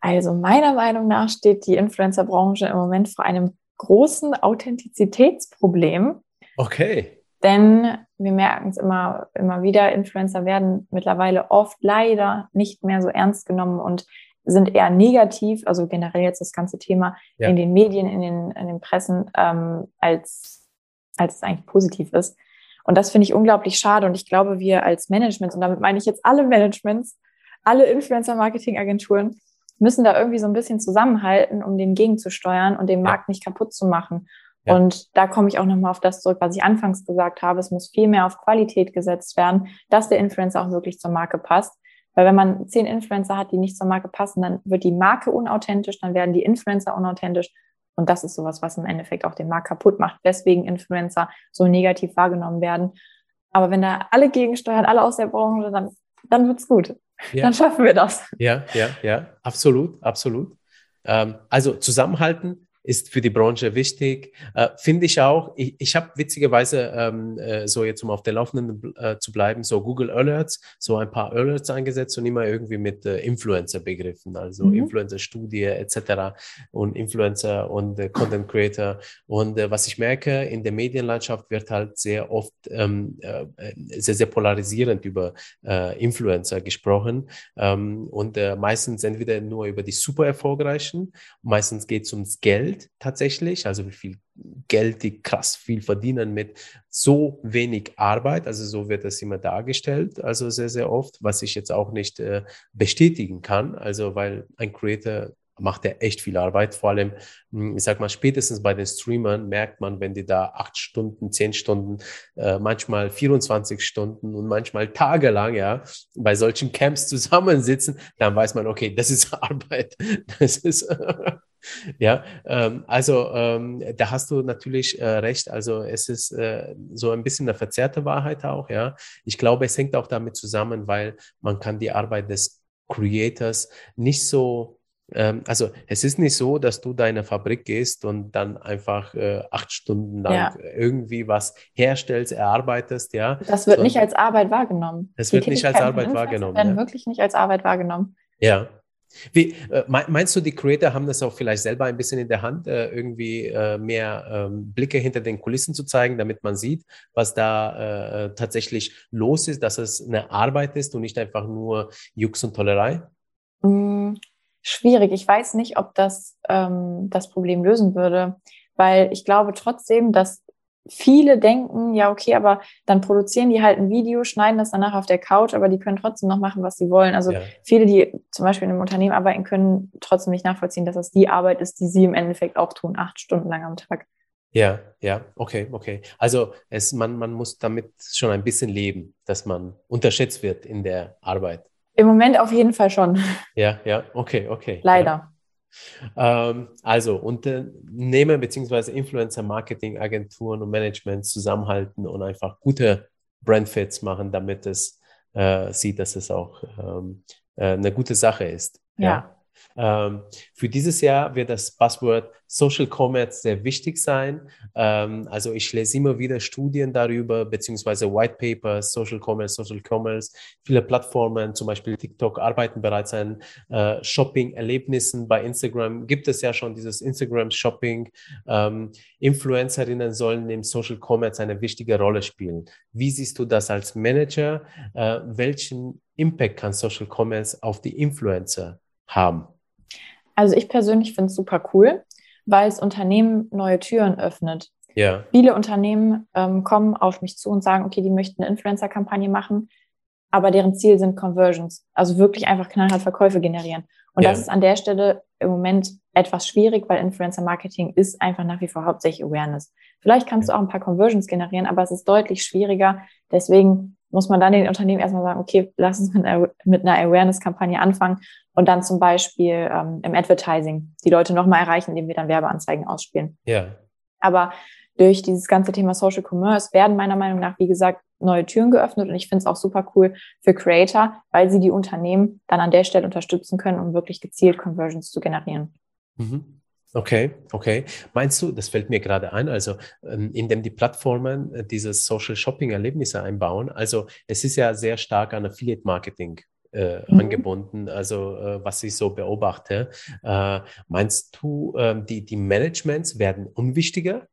Also, meiner Meinung nach steht die Influencer-Branche im Moment vor einem großen Authentizitätsproblem. Okay. Denn wir merken es immer, immer wieder, Influencer werden mittlerweile oft leider nicht mehr so ernst genommen und sind eher negativ, also generell jetzt das ganze Thema ja. in den Medien, in den, in den Pressen, ähm, als, als es eigentlich positiv ist. Und das finde ich unglaublich schade. Und ich glaube, wir als Management, und damit meine ich jetzt alle Managements, alle Influencer-Marketing-Agenturen müssen da irgendwie so ein bisschen zusammenhalten, um den gegenzusteuern und den Markt nicht kaputt zu machen. Ja. Und da komme ich auch nochmal auf das zurück, was ich anfangs gesagt habe. Es muss viel mehr auf Qualität gesetzt werden, dass der Influencer auch wirklich zur Marke passt. Weil wenn man zehn Influencer hat, die nicht zur Marke passen, dann wird die Marke unauthentisch, dann werden die Influencer unauthentisch. Und das ist sowas, was im Endeffekt auch den Markt kaputt macht, weswegen Influencer so negativ wahrgenommen werden. Aber wenn da alle gegensteuern, alle aus der Branche, dann, dann wird's gut. Ja. Dann schaffen wir das. Ja, ja, ja, absolut, absolut. Ähm, also zusammenhalten, ist für die Branche wichtig. Äh, Finde ich auch. Ich, ich habe witzigerweise, ähm, äh, so jetzt um auf der Laufenden äh, zu bleiben, so Google Alerts, so ein paar Alerts eingesetzt und immer irgendwie mit äh, Influencer-Begriffen, also mhm. Influencer-Studie etc. und Influencer und äh, Content Creator. Und äh, was ich merke, in der Medienlandschaft wird halt sehr oft ähm, sehr, sehr polarisierend über Influencer gesprochen ähm, und meistens entweder nur über die super erfolgreichen, meistens geht es ums Geld Geld tatsächlich, also wie viel Geld die krass viel verdienen mit so wenig Arbeit, also so wird das immer dargestellt, also sehr, sehr oft, was ich jetzt auch nicht äh, bestätigen kann, also weil ein Creator macht er echt viel Arbeit. Vor allem, hm, ich sag mal, spätestens bei den Streamern merkt man, wenn die da acht Stunden, zehn Stunden, äh, manchmal 24 Stunden und manchmal tagelang, ja, bei solchen Camps zusammensitzen, dann weiß man, okay, das ist Arbeit. Das ist, ja, ähm, also ähm, da hast du natürlich äh, recht. Also es ist äh, so ein bisschen eine verzerrte Wahrheit auch, ja. Ich glaube, es hängt auch damit zusammen, weil man kann die Arbeit des Creators nicht so ähm, also es ist nicht so, dass du deine Fabrik gehst und dann einfach äh, acht Stunden lang ja. irgendwie was herstellst, erarbeitest, ja. Das wird so, nicht als Arbeit wahrgenommen. Das wird nicht als Arbeit wahrgenommen. werden ja. wirklich nicht als Arbeit wahrgenommen. Ja. Wie, äh, meinst du, die Creator haben das auch vielleicht selber ein bisschen in der Hand, äh, irgendwie äh, mehr ähm, Blicke hinter den Kulissen zu zeigen, damit man sieht, was da tatsächlich los ist, dass es eine Arbeit ist und nicht einfach nur Jux und Tollerei? Schwierig. Ich weiß nicht, ob das ähm, das Problem lösen würde, weil ich glaube trotzdem, dass viele denken, ja, okay, aber dann produzieren die halt ein Video, schneiden das danach auf der Couch, aber die können trotzdem noch machen, was sie wollen. Also ja. viele, die zum Beispiel in einem Unternehmen arbeiten, können trotzdem nicht nachvollziehen, dass das die Arbeit ist, die sie im Endeffekt auch tun, acht Stunden lang am Tag. Ja, ja, okay, okay. Also es, man, man muss damit schon ein bisschen leben, dass man unterschätzt wird in der Arbeit. Im Moment auf jeden Fall schon. Ja, ja, okay, okay. Leider. Ja. Ähm, also Unternehmer bzw. Influencer-Marketing-Agenturen und Management zusammenhalten und einfach gute Brandfits machen, damit es äh, sieht, dass es auch ähm, äh, eine gute Sache ist. ja. ja. Ähm, für dieses Jahr wird das Buzzword Social Commerce sehr wichtig sein. Ähm, also ich lese immer wieder Studien darüber, beziehungsweise White Papers, Social Commerce, Social Commerce. Viele Plattformen, zum Beispiel TikTok, arbeiten bereits an äh, Shopping-Erlebnissen. Bei Instagram gibt es ja schon dieses Instagram-Shopping. Ähm, Influencerinnen sollen im Social Commerce eine wichtige Rolle spielen. Wie siehst du das als Manager? Äh, welchen Impact kann Social Commerce auf die Influencer haben? Also ich persönlich finde es super cool, weil es Unternehmen neue Türen öffnet. Ja. Viele Unternehmen ähm, kommen auf mich zu und sagen, okay, die möchten eine Influencer-Kampagne machen, aber deren Ziel sind Conversions, also wirklich einfach knallhart Verkäufe generieren. Und ja. das ist an der Stelle im Moment etwas schwierig, weil Influencer-Marketing ist einfach nach wie vor hauptsächlich Awareness. Vielleicht kannst ja. du auch ein paar Conversions generieren, aber es ist deutlich schwieriger. Deswegen muss man dann den Unternehmen erstmal sagen, okay, lass uns mit einer, mit einer Awareness-Kampagne anfangen und dann zum Beispiel ähm, im Advertising die Leute nochmal erreichen, indem wir dann Werbeanzeigen ausspielen. Ja. Aber durch dieses ganze Thema Social Commerce werden meiner Meinung nach, wie gesagt, neue Türen geöffnet und ich finde es auch super cool für Creator, weil sie die Unternehmen dann an der Stelle unterstützen können, um wirklich gezielt Conversions zu generieren. Mhm. Okay, okay. Meinst du, das fällt mir gerade ein, also ähm, indem die Plattformen äh, dieses Social Shopping Erlebnisse einbauen, also es ist ja sehr stark an Affiliate Marketing äh, mhm. angebunden, also äh, was ich so beobachte. Äh, meinst du, ähm, die, die Managements werden unwichtiger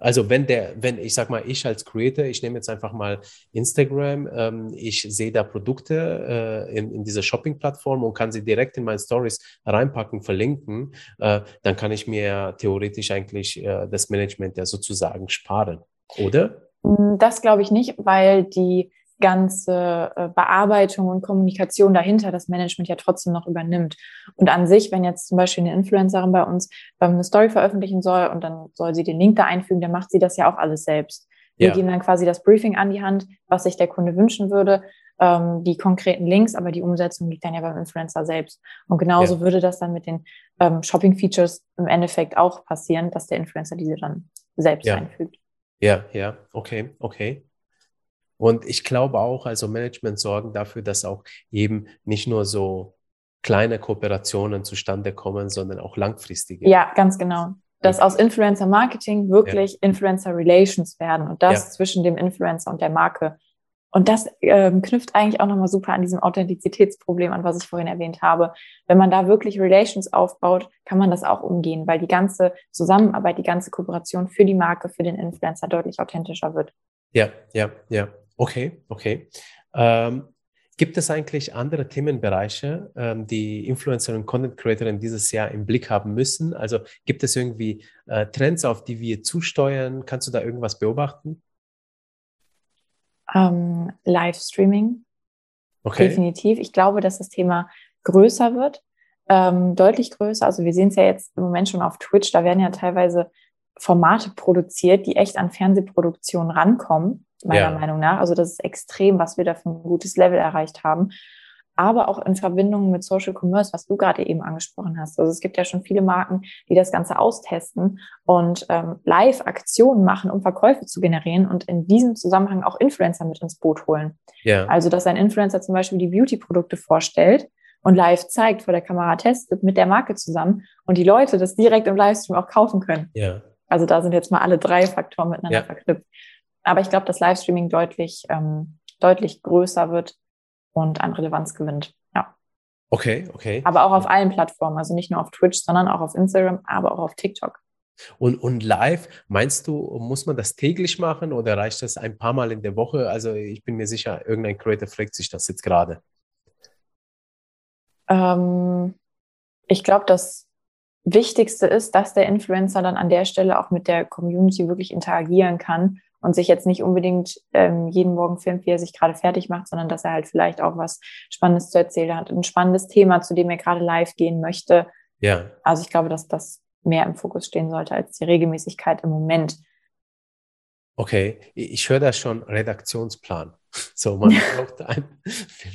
also wenn der, wenn ich sag mal, ich als Creator, ich nehme jetzt einfach mal Instagram, ähm, ich sehe da Produkte äh, in, in dieser Shopping-Plattform und kann sie direkt in meine Stories reinpacken, verlinken, äh, dann kann ich mir theoretisch eigentlich das Management ja sozusagen sparen, oder? Mm, das glaube ich nicht, weil die ganze äh, Bearbeitung und Kommunikation dahinter das Management ja trotzdem noch übernimmt. Und an sich, wenn jetzt zum Beispiel eine Influencerin bei uns eine Story veröffentlichen soll und dann soll sie den Link da einfügen, dann macht sie das ja auch alles selbst. Wir ja. geben dann quasi das Briefing an die Hand, was sich der Kunde wünschen würde, ähm, die konkreten Links, aber die Umsetzung liegt dann ja beim Influencer selbst. Und genauso ja. würde das dann mit den ähm, Shopping-Features im Endeffekt auch passieren, dass der Influencer diese dann selbst ja. einfügt. Ja, ja, okay, okay. Und ich glaube auch, also Management sorgen dafür, dass auch eben nicht nur so kleine Kooperationen zustande kommen, sondern auch langfristige. Ja, ganz genau. Dass aus Influencer Marketing wirklich ja. Influencer Relations werden und das ja. zwischen dem Influencer und der Marke. Und das ähm, knüpft eigentlich auch nochmal super an diesem Authentizitätsproblem an, was ich vorhin erwähnt habe. Wenn man da wirklich Relations aufbaut, kann man das auch umgehen, weil die ganze Zusammenarbeit, die ganze Kooperation für die Marke, für den Influencer deutlich authentischer wird. Ja, ja, ja. Okay, okay. Ähm, gibt es eigentlich andere Themenbereiche, ähm, die Influencer und Content Creator dieses Jahr im Blick haben müssen? Also gibt es irgendwie äh, Trends, auf die wir zusteuern? Kannst du da irgendwas beobachten? Ähm, Livestreaming. Okay. Definitiv. Ich glaube, dass das Thema größer wird, ähm, deutlich größer. Also wir sehen es ja jetzt im Moment schon auf Twitch, da werden ja teilweise Formate produziert, die echt an Fernsehproduktionen rankommen meiner ja. Meinung nach. Also das ist extrem, was wir da für ein gutes Level erreicht haben. Aber auch in Verbindung mit Social Commerce, was du gerade eben angesprochen hast. Also es gibt ja schon viele Marken, die das Ganze austesten und ähm, Live-Aktionen machen, um Verkäufe zu generieren und in diesem Zusammenhang auch Influencer mit ins Boot holen. Ja. Also dass ein Influencer zum Beispiel die Beauty-Produkte vorstellt und live zeigt, vor der Kamera testet mit der Marke zusammen und die Leute das direkt im Livestream auch kaufen können. Ja. Also da sind jetzt mal alle drei Faktoren miteinander ja. verknüpft. Aber ich glaube, dass Livestreaming deutlich, ähm, deutlich größer wird und an Relevanz gewinnt. Ja. Okay, okay. Aber auch auf allen Plattformen, also nicht nur auf Twitch, sondern auch auf Instagram, aber auch auf TikTok. Und, und live, meinst du, muss man das täglich machen oder reicht das ein paar Mal in der Woche? Also ich bin mir sicher, irgendein Creator fragt sich das jetzt gerade. Ähm, ich glaube, das Wichtigste ist, dass der Influencer dann an der Stelle auch mit der Community wirklich interagieren kann und sich jetzt nicht unbedingt ähm, jeden Morgen filmt, wie er sich gerade fertig macht, sondern dass er halt vielleicht auch was Spannendes zu erzählen hat, ein spannendes Thema, zu dem er gerade live gehen möchte. Ja. Also ich glaube, dass das mehr im Fokus stehen sollte als die Regelmäßigkeit im Moment. Okay, ich höre da schon Redaktionsplan. So, man braucht ein,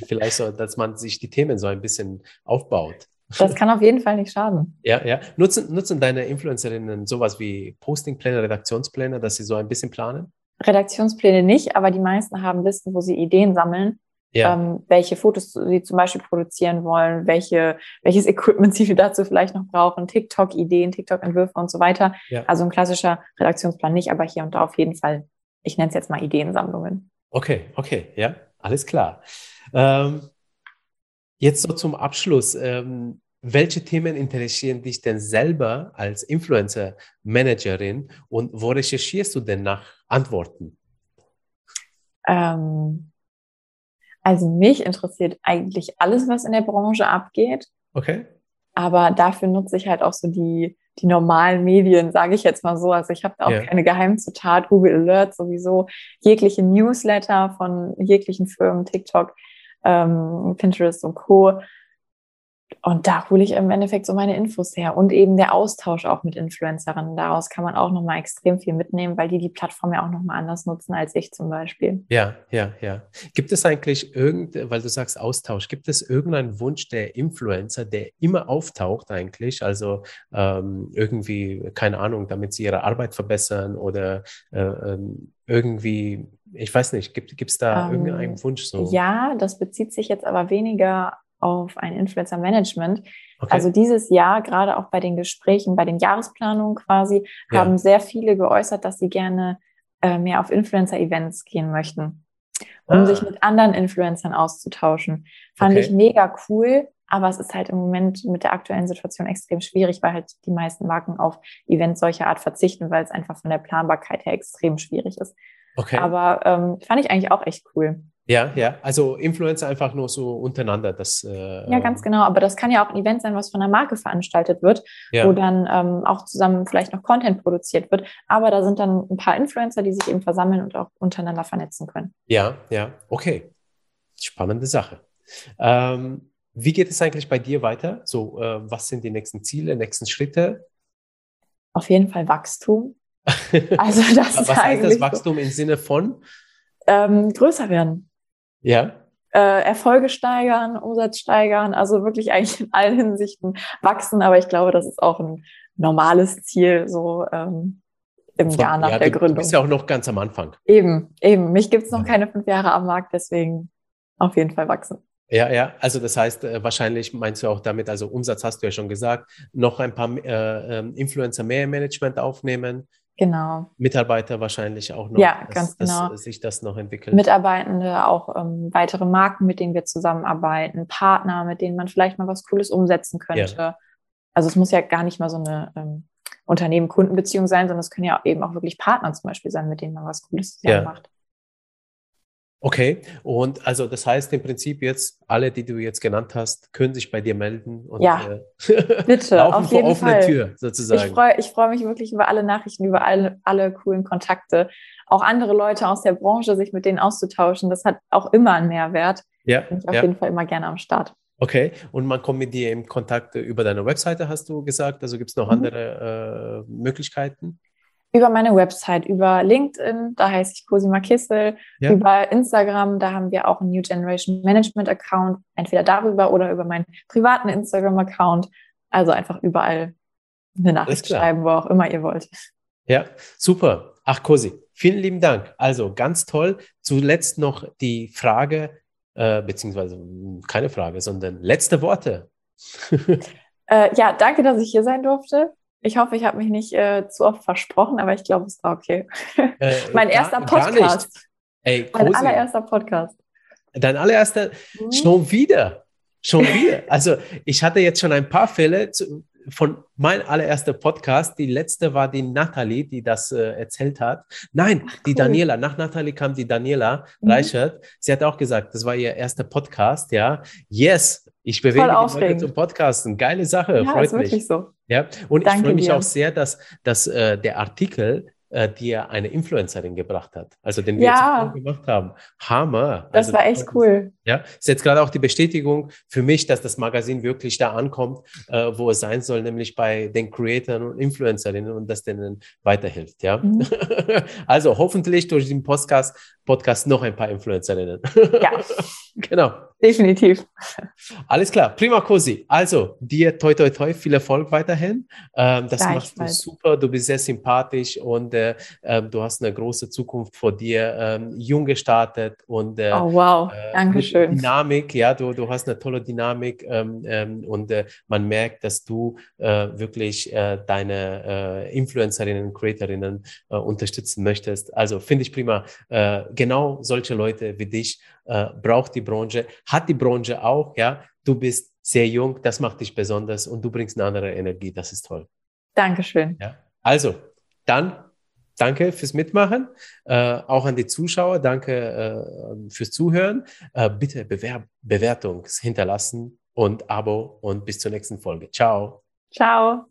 vielleicht so, dass man sich die Themen so ein bisschen aufbaut. Das kann auf jeden Fall nicht schaden. Ja, ja. Nutzen, nutzen deine Influencerinnen sowas wie Postingpläne, Redaktionspläne, dass sie so ein bisschen planen? Redaktionspläne nicht, aber die meisten haben Listen, wo sie Ideen sammeln, ja. ähm, welche Fotos sie zum Beispiel produzieren wollen, welche, welches Equipment sie dazu vielleicht noch brauchen, TikTok-Ideen, TikTok-Entwürfe und so weiter. Ja. Also ein klassischer Redaktionsplan nicht, aber hier und da auf jeden Fall, ich nenne es jetzt mal Ideensammlungen. Okay, okay, ja, alles klar. Ähm, Jetzt so zum Abschluss. Ähm, welche Themen interessieren dich denn selber als Influencer-Managerin und wo recherchierst du denn nach Antworten? Ähm, also mich interessiert eigentlich alles, was in der Branche abgeht. Okay. Aber dafür nutze ich halt auch so die, die normalen Medien, sage ich jetzt mal so. Also ich habe da auch ja. keine Geheimzutat, Google Alerts sowieso, jegliche Newsletter von jeglichen Firmen, TikTok ähm, Pinterest und Co. Und da hole ich im Endeffekt so meine Infos her und eben der Austausch auch mit Influencerinnen. Daraus kann man auch nochmal extrem viel mitnehmen, weil die die Plattform ja auch nochmal anders nutzen als ich zum Beispiel. Ja, ja, ja. Gibt es eigentlich irgend, weil du sagst Austausch, gibt es irgendeinen Wunsch der Influencer, der immer auftaucht eigentlich? Also ähm, irgendwie, keine Ahnung, damit sie ihre Arbeit verbessern oder äh, ähm, irgendwie ich weiß nicht, gibt es da ähm, irgendeinen Wunsch so? Ja, das bezieht sich jetzt aber weniger auf ein Influencer-Management. Okay. Also dieses Jahr, gerade auch bei den Gesprächen, bei den Jahresplanungen quasi, ja. haben sehr viele geäußert, dass sie gerne äh, mehr auf Influencer-Events gehen möchten, um ah. sich mit anderen Influencern auszutauschen. Fand okay. ich mega cool, aber es ist halt im Moment mit der aktuellen Situation extrem schwierig, weil halt die meisten Marken auf Events solcher Art verzichten, weil es einfach von der Planbarkeit her extrem schwierig ist. Okay. Aber ähm, fand ich eigentlich auch echt cool. Ja, ja. Also Influencer einfach nur so untereinander. Das, äh, ja, ganz genau. Aber das kann ja auch ein Event sein, was von der Marke veranstaltet wird, ja. wo dann ähm, auch zusammen vielleicht noch Content produziert wird. Aber da sind dann ein paar Influencer, die sich eben versammeln und auch untereinander vernetzen können. Ja, ja. Okay. Spannende Sache. Ähm, wie geht es eigentlich bei dir weiter? So, äh, was sind die nächsten Ziele, nächsten Schritte? Auf jeden Fall Wachstum. Also das was heißt das Wachstum so, im Sinne von? Ähm, größer werden. Ja. Äh, Erfolge steigern, Umsatz steigern, also wirklich eigentlich in allen Hinsichten wachsen. Aber ich glaube, das ist auch ein normales Ziel, so ähm, im Von, Jahr nach ja, der du, Gründung. Du bist ja auch noch ganz am Anfang. Eben, eben. Mich gibt es noch ja. keine fünf Jahre am Markt, deswegen auf jeden Fall wachsen. Ja, ja, also das heißt, äh, wahrscheinlich meinst du auch damit, also Umsatz hast du ja schon gesagt, noch ein paar äh, ähm, Influencer mehr im Management aufnehmen. Genau. Mitarbeiter wahrscheinlich auch noch, ja, dass, ganz genau. dass sich das noch entwickelt. Mitarbeitende, auch ähm, weitere Marken, mit denen wir zusammenarbeiten, Partner, mit denen man vielleicht mal was Cooles umsetzen könnte. Ja. Also es muss ja gar nicht mal so eine ähm, Unternehmen-Kundenbeziehung sein, sondern es können ja eben auch wirklich Partner zum Beispiel sein, mit denen man was Cooles zusammen ja. macht. Okay, und also das heißt im Prinzip jetzt, alle, die du jetzt genannt hast, können sich bei dir melden und ja, äh, bitte, auf jeden offene Fall. Tür sozusagen. Ich freue ich freu mich wirklich über alle Nachrichten, über alle, alle coolen Kontakte. Auch andere Leute aus der Branche, sich mit denen auszutauschen, das hat auch immer einen Mehrwert. Ja. Bin ich auf ja. jeden Fall immer gerne am Start. Okay, und man kommt mit dir im Kontakt über deine Webseite, hast du gesagt. Also gibt es noch mhm. andere äh, Möglichkeiten? Über meine Website, über LinkedIn, da heiße ich Cosima Kissel, ja. über Instagram, da haben wir auch einen New Generation Management Account, entweder darüber oder über meinen privaten Instagram Account. Also einfach überall eine Nachricht schreiben, wo auch immer ihr wollt. Ja, super. Ach, Cosi, vielen lieben Dank. Also ganz toll. Zuletzt noch die Frage, äh, beziehungsweise keine Frage, sondern letzte Worte. äh, ja, danke, dass ich hier sein durfte. Ich hoffe, ich habe mich nicht äh, zu oft versprochen, aber ich glaube, es war okay. Äh, mein gar, erster Podcast. Ey, mein allererster Podcast. Dein allererster, mhm. schon wieder. Schon wieder. Also ich hatte jetzt schon ein paar Fälle zu, von mein allererster Podcast. Die letzte war die Nathalie, die das äh, erzählt hat. Nein, Ach, die cool. Daniela. Nach Nathalie kam die Daniela mhm. Reichert. Sie hat auch gesagt, das war ihr erster Podcast. Ja, yes, ich bewege die Leute zum Podcasten. Geile Sache, ja, freut ist mich. Wirklich so. Ja, und Danke ich freue mich dir. auch sehr, dass, dass äh, der Artikel äh, dir eine Influencerin gebracht hat. Also den wir ja. jetzt gemacht haben. Hammer. Das also, war echt cool. Ja, ist jetzt gerade auch die Bestätigung für mich, dass das Magazin wirklich da ankommt, äh, wo es sein soll, nämlich bei den Creatoren und Influencerinnen und das denen weiterhilft. Ja, mhm. also hoffentlich durch den Podcast, Podcast noch ein paar Influencerinnen. Ja, genau. Definitiv. Alles klar, prima Cosi. Also dir toi toi toi viel Erfolg weiterhin. Ähm, das machst du super. Du bist sehr sympathisch und äh, äh, du hast eine große Zukunft vor dir. Ähm, jung gestartet und äh, oh wow, äh, Dankeschön. Dynamik. Ja, du, du hast eine tolle Dynamik ähm, ähm und äh, man merkt, dass du äh, wirklich deine Influencerinnen und Creatorinnen unterstützen möchtest. Also finde ich prima. genau solche Leute wie dich braucht die Branche hat die Branche auch, ja. Du bist sehr jung, das macht dich besonders und du bringst eine andere Energie, das ist toll. Dankeschön. Ja. Also, dann danke fürs Mitmachen, äh, auch an die Zuschauer, danke äh, fürs Zuhören. Äh, bitte Bewer Bewertung hinterlassen und Abo und bis zur nächsten Folge. Ciao. Ciao.